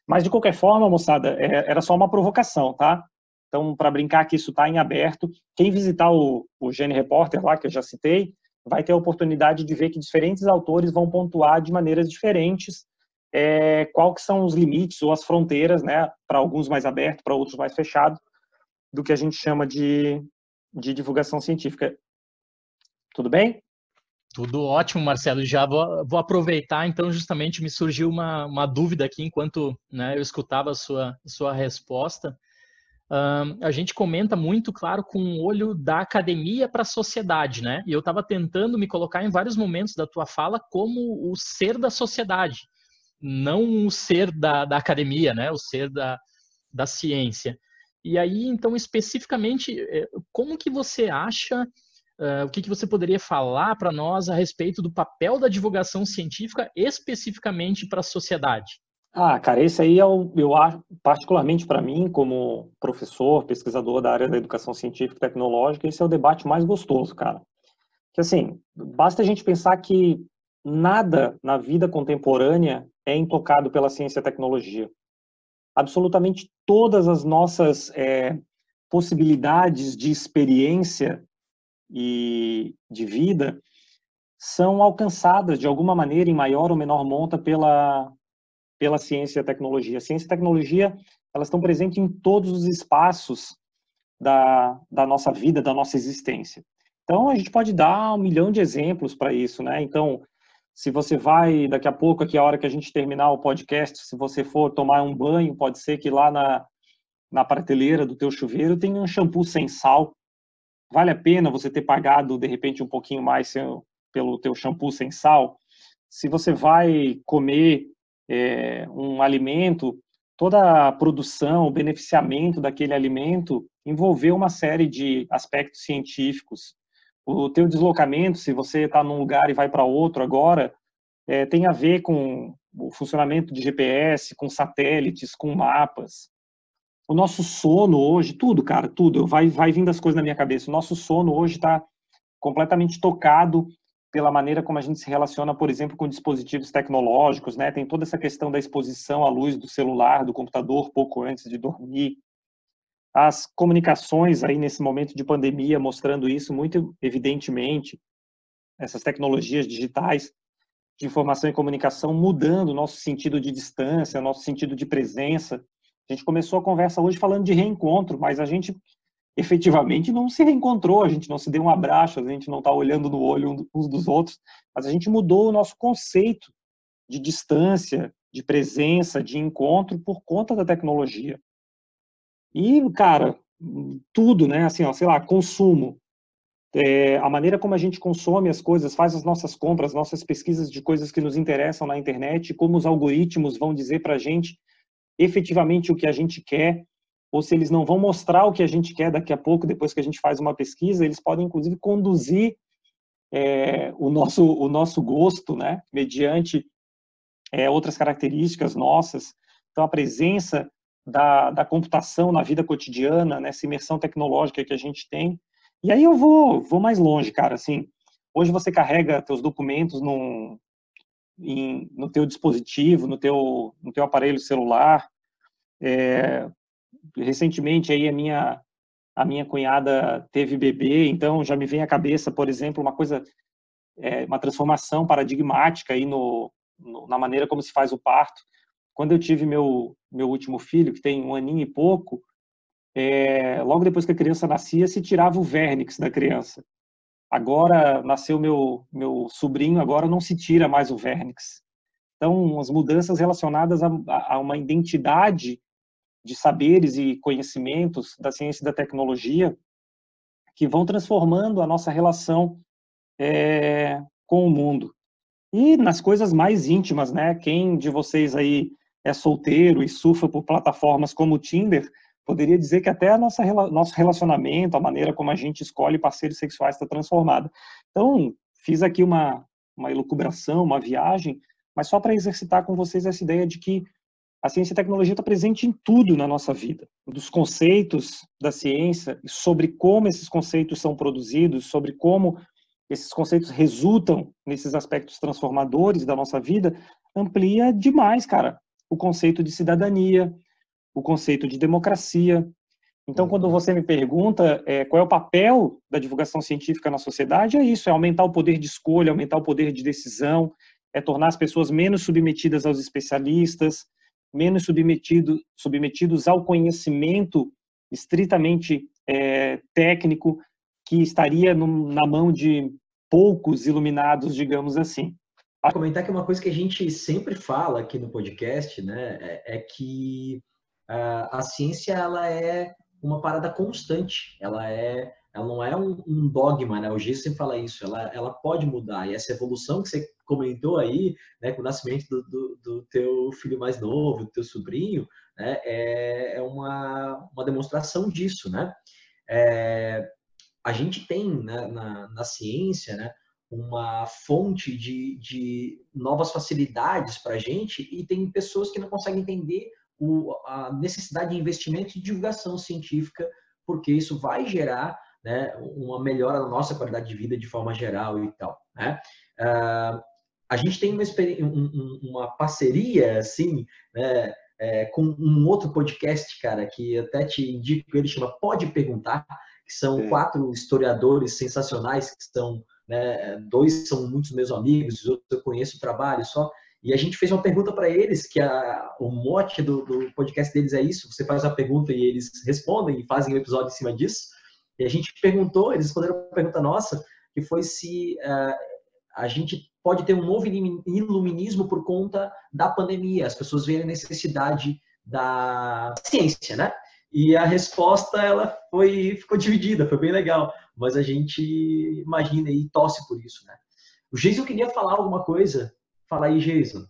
Mas, de qualquer forma, moçada, é, era só uma provocação, tá? Então, para brincar que isso está em aberto, quem visitar o, o Gene Reporter lá, que eu já citei, vai ter a oportunidade de ver que diferentes autores vão pontuar de maneiras diferentes é, qual que são os limites ou as fronteiras, né, para alguns mais abertos, para outros mais fechados, do que a gente chama de, de divulgação científica. Tudo bem? Tudo ótimo, Marcelo. Já vou, vou aproveitar, então, justamente me surgiu uma, uma dúvida aqui enquanto né, eu escutava a sua, sua resposta. A gente comenta muito, claro, com o olho da academia para a sociedade, né? E eu estava tentando me colocar em vários momentos da tua fala como o ser da sociedade, não o ser da, da academia, né? O ser da, da ciência. E aí, então, especificamente, eh, como que você acha Uh, o que, que você poderia falar para nós a respeito do papel da divulgação científica especificamente para a sociedade? Ah, cara, esse aí é o, eu acho, particularmente para mim, como professor, pesquisador da área da educação científica e tecnológica, esse é o debate mais gostoso, cara. Que assim, basta a gente pensar que nada na vida contemporânea é intocado pela ciência e tecnologia. Absolutamente todas as nossas é, possibilidades de experiência e de vida são alcançadas de alguma maneira em maior ou menor monta pela pela ciência e tecnologia. Ciência e tecnologia, elas estão presentes em todos os espaços da, da nossa vida, da nossa existência. Então, a gente pode dar um milhão de exemplos para isso, né? Então, se você vai, daqui a pouco, aqui a hora que a gente terminar o podcast, se você for tomar um banho, pode ser que lá na, na prateleira do teu chuveiro tenha um shampoo sem sal, Vale a pena você ter pagado, de repente, um pouquinho mais pelo teu shampoo sem sal? Se você vai comer é, um alimento, toda a produção, o beneficiamento daquele alimento envolveu uma série de aspectos científicos. O teu deslocamento, se você está num lugar e vai para outro agora, é, tem a ver com o funcionamento de GPS, com satélites, com mapas o nosso sono hoje, tudo, cara, tudo, vai, vai vindo as coisas na minha cabeça. O nosso sono hoje está completamente tocado pela maneira como a gente se relaciona, por exemplo, com dispositivos tecnológicos, né? Tem toda essa questão da exposição à luz do celular, do computador, pouco antes de dormir. As comunicações aí nesse momento de pandemia mostrando isso muito evidentemente, essas tecnologias digitais de informação e comunicação mudando o nosso sentido de distância, nosso sentido de presença, a gente começou a conversa hoje falando de reencontro, mas a gente efetivamente não se reencontrou, a gente não se deu um abraço, a gente não está olhando no olho uns dos outros, mas a gente mudou o nosso conceito de distância, de presença, de encontro por conta da tecnologia. E, cara, tudo, né? Assim, ó, sei lá, consumo. É, a maneira como a gente consome as coisas, faz as nossas compras, nossas pesquisas de coisas que nos interessam na internet, como os algoritmos vão dizer para a gente efetivamente o que a gente quer, ou se eles não vão mostrar o que a gente quer daqui a pouco, depois que a gente faz uma pesquisa, eles podem inclusive conduzir é, o nosso o nosso gosto, né, mediante é, outras características nossas. Então a presença da, da computação na vida cotidiana, nessa imersão tecnológica que a gente tem. E aí eu vou vou mais longe, cara. Assim, hoje você carrega seus documentos num, em, no teu dispositivo, no teu, no teu aparelho celular. É, recentemente aí a minha a minha cunhada teve bebê, então já me vem à cabeça, por exemplo, uma coisa, é, uma transformação paradigmática aí no, no, na maneira como se faz o parto. quando eu tive meu, meu último filho, que tem um aninho e pouco, é, logo depois que a criança nascia, se tirava o vernix da criança. Agora nasceu meu, meu sobrinho, agora não se tira mais o vernix. Então, as mudanças relacionadas a, a uma identidade de saberes e conhecimentos da ciência e da tecnologia que vão transformando a nossa relação é, com o mundo. E nas coisas mais íntimas, né? Quem de vocês aí é solteiro e surfa por plataformas como o Tinder, poderia dizer que até a nossa, nosso relacionamento, a maneira como a gente escolhe parceiros sexuais está transformada. Então, fiz aqui uma, uma elucubração, uma viagem, mas só para exercitar com vocês essa ideia de que a ciência e a tecnologia está presente em tudo na nossa vida, dos conceitos da ciência, sobre como esses conceitos são produzidos, sobre como esses conceitos resultam nesses aspectos transformadores da nossa vida, amplia demais, cara, o conceito de cidadania, o conceito de democracia. Então, quando uhum. você me pergunta é, qual é o papel da divulgação científica na sociedade, é isso: é aumentar o poder de escolha, aumentar o poder de decisão, é tornar as pessoas menos submetidas aos especialistas, menos submetido, submetidos ao conhecimento estritamente é, técnico que estaria no, na mão de poucos iluminados, digamos assim. Comentar que uma coisa que a gente sempre fala aqui no podcast, né, é, é que a ciência ela é uma parada constante, ela é ela não é um, um dogma, né? O Giz sempre fala isso, ela, ela pode mudar. E essa evolução que você comentou aí, né, com o nascimento do, do, do teu filho mais novo, do teu sobrinho, né, é, é uma, uma demonstração disso, né? É, a gente tem né, na, na ciência, né, uma fonte de, de novas facilidades para a gente e tem pessoas que não conseguem entender o, a necessidade de investimento e divulgação científica, porque isso vai gerar né, uma melhora na nossa qualidade de vida de forma geral e tal. Né? Uh, a gente tem uma, um, uma parceria, assim, né, é, com um outro podcast, cara, que até te indico, ele chama Pode Perguntar, que são é. quatro historiadores sensacionais, que são, né, dois são muitos meus amigos, os outros eu conheço o trabalho só, e a gente fez uma pergunta para eles, que a, o mote do, do, podcast deles é isso: você faz a pergunta e eles respondem e fazem um episódio em cima disso. E a gente perguntou, eles responderam uma pergunta nossa, que foi se uh, a gente pode ter um novo iluminismo por conta da pandemia. As pessoas veem a necessidade da ciência, né? E a resposta ela foi ficou dividida, foi bem legal. Mas a gente imagina e torce por isso, né? O Geis, eu queria falar alguma coisa Fala aí, Jason.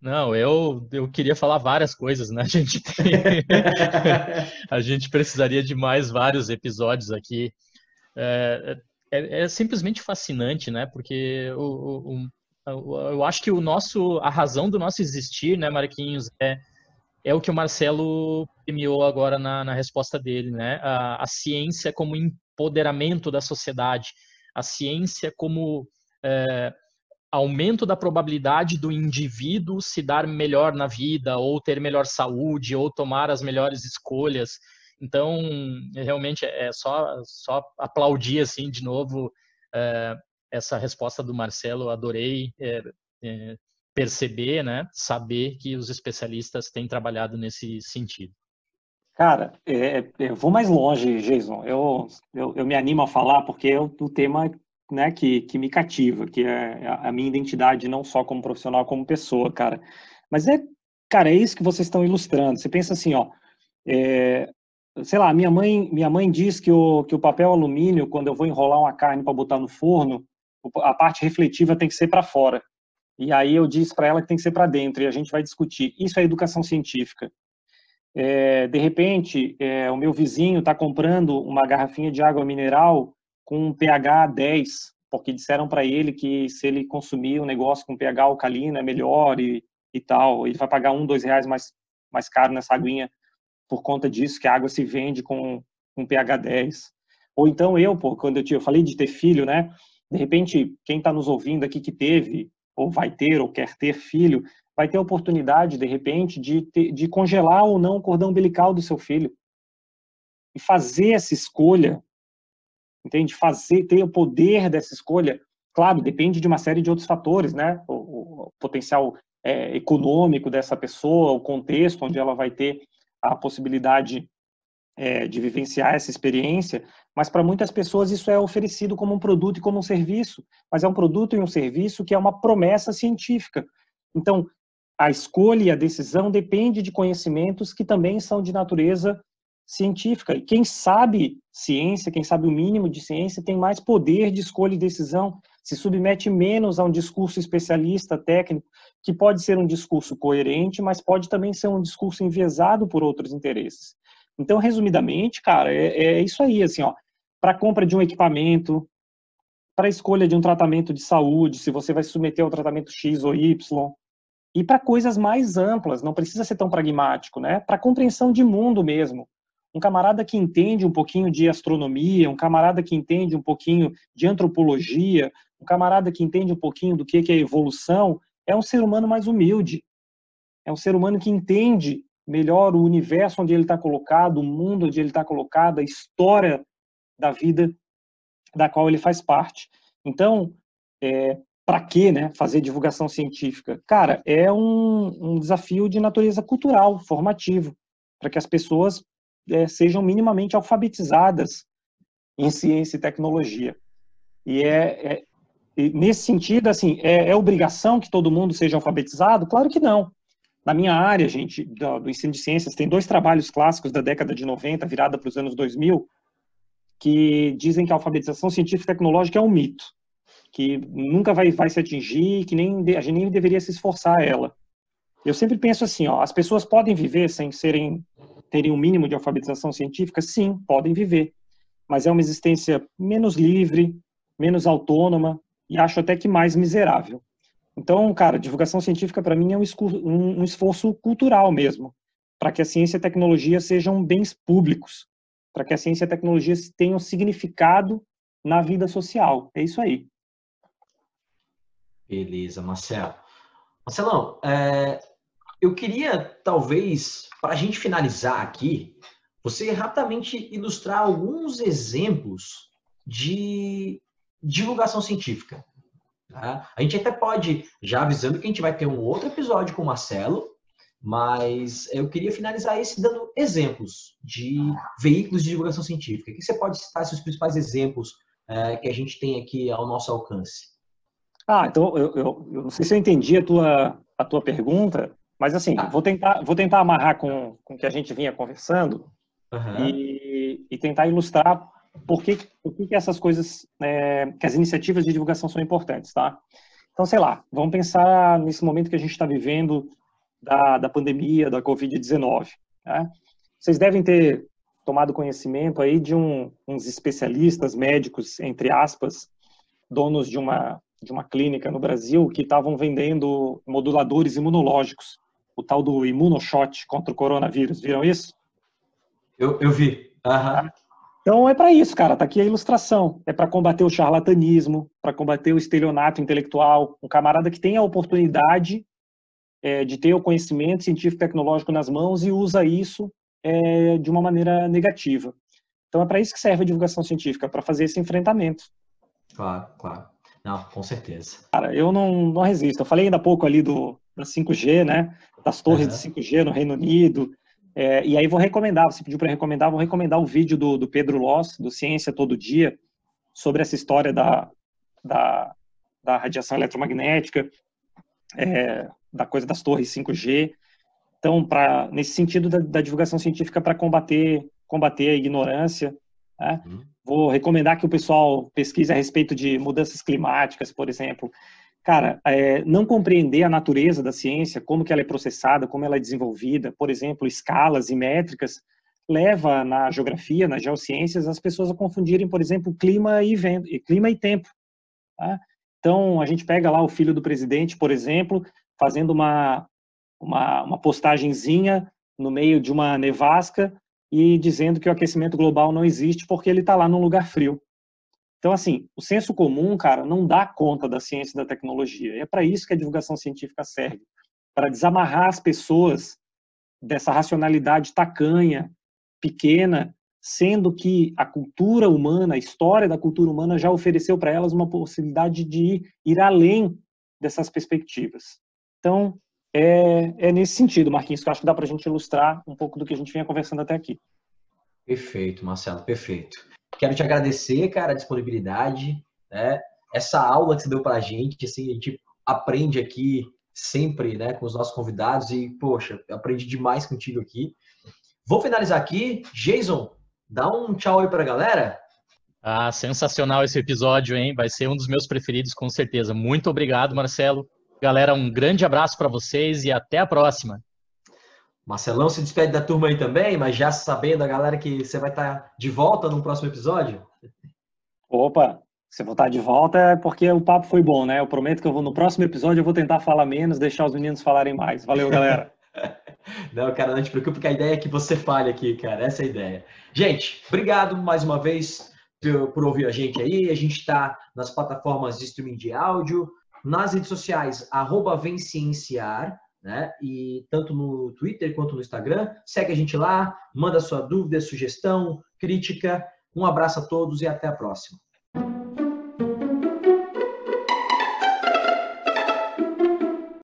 Não, eu, eu queria falar várias coisas, né? (laughs) A gente, tem... a gente precisaria de mais vários episódios aqui. É, é, é simplesmente fascinante, né? Porque o, o, o, eu acho que o nosso, a razão do nosso existir, né, Marquinhos, é, é o que o Marcelo premiou agora na, na resposta dele, né? A, a ciência como empoderamento da sociedade, a ciência como é, aumento da probabilidade do indivíduo se dar melhor na vida, ou ter melhor saúde, ou tomar as melhores escolhas. Então, realmente é só, só aplaudir assim de novo é, essa resposta do Marcelo. Adorei é, é, perceber, né, saber que os especialistas têm trabalhado nesse sentido. Cara, é, eu vou mais longe, Jason. Eu, eu, eu, me animo a falar porque o tema né, que, que me cativa, que é a minha identidade não só como profissional, como pessoa, cara. Mas é, cara, é isso que vocês estão ilustrando. Você pensa assim, ó, é, sei lá, minha mãe, minha mãe diz que o, que o papel alumínio, quando eu vou enrolar uma carne para botar no forno, a parte refletiva tem que ser para fora. E aí eu disse para ela que tem que ser para dentro, e a gente vai discutir. Isso é educação científica. É, de repente, é, o meu vizinho está comprando uma garrafinha de água mineral com um pH 10, porque disseram para ele que se ele consumir um negócio com pH alcalino é melhor e, e tal, ele vai pagar um, dois reais mais, mais caro nessa aguinha por conta disso, que a água se vende com um pH 10. Ou então eu, pô, quando eu, te, eu falei de ter filho, né? De repente, quem está nos ouvindo aqui que teve, ou vai ter, ou quer ter filho, vai ter a oportunidade, de repente, de, ter, de congelar ou não o cordão umbilical do seu filho. E fazer essa escolha entende? Fazer, ter o poder dessa escolha, claro, depende de uma série de outros fatores, né? O, o potencial é, econômico dessa pessoa, o contexto onde ela vai ter a possibilidade é, de vivenciar essa experiência, mas para muitas pessoas isso é oferecido como um produto e como um serviço, mas é um produto e um serviço que é uma promessa científica. Então, a escolha e a decisão depende de conhecimentos que também são de natureza científica. E quem sabe ciência, quem sabe o mínimo de ciência, tem mais poder de escolha e decisão, se submete menos a um discurso especialista, técnico, que pode ser um discurso coerente, mas pode também ser um discurso enviesado por outros interesses. Então, resumidamente, cara, é, é isso aí, assim, ó, para compra de um equipamento, para escolha de um tratamento de saúde, se você vai se submeter ao tratamento X ou Y, e para coisas mais amplas, não precisa ser tão pragmático, né? Para compreensão de mundo mesmo. Um camarada que entende um pouquinho de astronomia, um camarada que entende um pouquinho de antropologia, um camarada que entende um pouquinho do que é evolução, é um ser humano mais humilde. É um ser humano que entende melhor o universo onde ele está colocado, o mundo onde ele está colocado, a história da vida da qual ele faz parte. Então, é, para que né, fazer divulgação científica? Cara, é um, um, desafio de natureza cultural, formativo, para que as pessoas é, sejam minimamente alfabetizadas em ciência e tecnologia. E é, é e nesse sentido, assim, é, é obrigação que todo mundo seja alfabetizado? Claro que não. Na minha área, gente, do, do, ensino de ciências, tem dois trabalhos clássicos da década de 90, virada para os anos 2000, que dizem que a alfabetização científica e tecnológica é um mito, que nunca vai, vai se atingir, que nem a gente nem deveria se esforçar ela. Eu sempre penso assim, ó, as pessoas podem viver sem serem terem um mínimo de alfabetização científica? Sim, podem viver, mas é uma existência menos livre, menos autônoma e acho até que mais miserável. Então, cara, divulgação científica para mim é um, um esforço cultural mesmo, para que a ciência e a tecnologia sejam bens públicos, para que a ciência e a tecnologia tenham significado na vida social. É isso aí. Beleza, Marcelo. Marcelão, é, eu queria, talvez, para a gente finalizar aqui, você rapidamente ilustrar alguns exemplos de divulgação científica. Tá? A gente até pode, já avisando que a gente vai ter um outro episódio com o Marcelo, mas eu queria finalizar esse dando exemplos de veículos de divulgação científica. O que você pode citar os principais exemplos é, que a gente tem aqui ao nosso alcance? Ah, então eu, eu, eu, não sei se eu entendi a tua, a tua pergunta, mas assim, ah. vou, tentar, vou tentar amarrar com, com o que a gente vinha conversando uhum. e, e tentar ilustrar por que, por que, essas coisas, é, que as iniciativas de divulgação são importantes, tá? Então, sei lá, vamos pensar nesse momento que a gente está vivendo da, da pandemia, da Covid-19. Né? Vocês devem ter tomado conhecimento aí de um, uns especialistas médicos, entre aspas, donos de uma, de uma clínica no Brasil, que estavam vendendo moduladores imunológicos, o tal do imunoshot contra o coronavírus. Viram isso? Eu, eu vi. Uhum. Então é para isso, cara. Tá aqui a ilustração. É para combater o charlatanismo, para combater o estelionato intelectual. Um camarada que tem a oportunidade é, de ter o conhecimento científico-tecnológico nas mãos e usa isso é, de uma maneira negativa. Então é para isso que serve a divulgação científica, para fazer esse enfrentamento. Claro, claro. Não, com certeza. Cara, eu não, não resisto. Eu falei ainda há pouco ali do da 5G, né? Das torres uhum. de 5G no Reino Unido. É, e aí vou recomendar, você pediu para recomendar, vou recomendar o vídeo do, do Pedro Loss, do Ciência Todo Dia, sobre essa história da, da, da radiação eletromagnética, é, da coisa das torres 5G. Então, pra, nesse sentido da, da divulgação científica para combater, combater a ignorância, né? uhum. vou recomendar que o pessoal pesquise a respeito de mudanças climáticas, por exemplo, cara, é, não compreender a natureza da ciência, como que ela é processada, como ela é desenvolvida, por exemplo, escalas e métricas, leva na geografia, nas geociências, as pessoas a confundirem, por exemplo, clima e vento, clima e tempo. Tá? Então, a gente pega lá o filho do presidente, por exemplo, fazendo uma, uma, uma postagenzinha no meio de uma nevasca e dizendo que o aquecimento global não existe porque ele está lá num lugar frio. Então, assim, o senso comum, cara, não dá conta da ciência e da tecnologia. E é para isso que a divulgação científica serve para desamarrar as pessoas dessa racionalidade tacanha, pequena, sendo que a cultura humana, a história da cultura humana já ofereceu para elas uma possibilidade de ir, além dessas perspectivas. Então, é, é nesse sentido, Marquinhos, que eu acho que dá para a gente ilustrar um pouco do que a gente vinha conversando até aqui. Perfeito, Marcelo, perfeito. Quero te agradecer, cara, a disponibilidade, né? Essa aula que você deu para a gente, assim, a gente aprende aqui sempre, né, com os nossos convidados e, poxa, aprendi demais contigo aqui. Vou finalizar aqui. Jason, dá um tchau aí para a galera. Ah, sensacional esse episódio, hein? Vai ser um dos meus preferidos, com certeza. Muito obrigado, Marcelo. Galera, um grande abraço para vocês e até a próxima. Marcelão se despede da turma aí também, mas já sabendo a galera que você vai estar de volta no próximo episódio. Opa, se eu vou estar de volta é porque o papo foi bom, né? Eu prometo que eu vou no próximo episódio eu vou tentar falar menos, deixar os meninos falarem mais. Valeu, galera. (laughs) não, cara, não te preocupe que a ideia é que você fale aqui, cara. Essa é a ideia. Gente, obrigado mais uma vez por ouvir a gente aí. A gente está nas plataformas de streaming de áudio, nas redes sociais, arroba Vencienciar, né? E tanto no Twitter quanto no Instagram. Segue a gente lá, manda sua dúvida, sugestão, crítica. Um abraço a todos e até a próxima.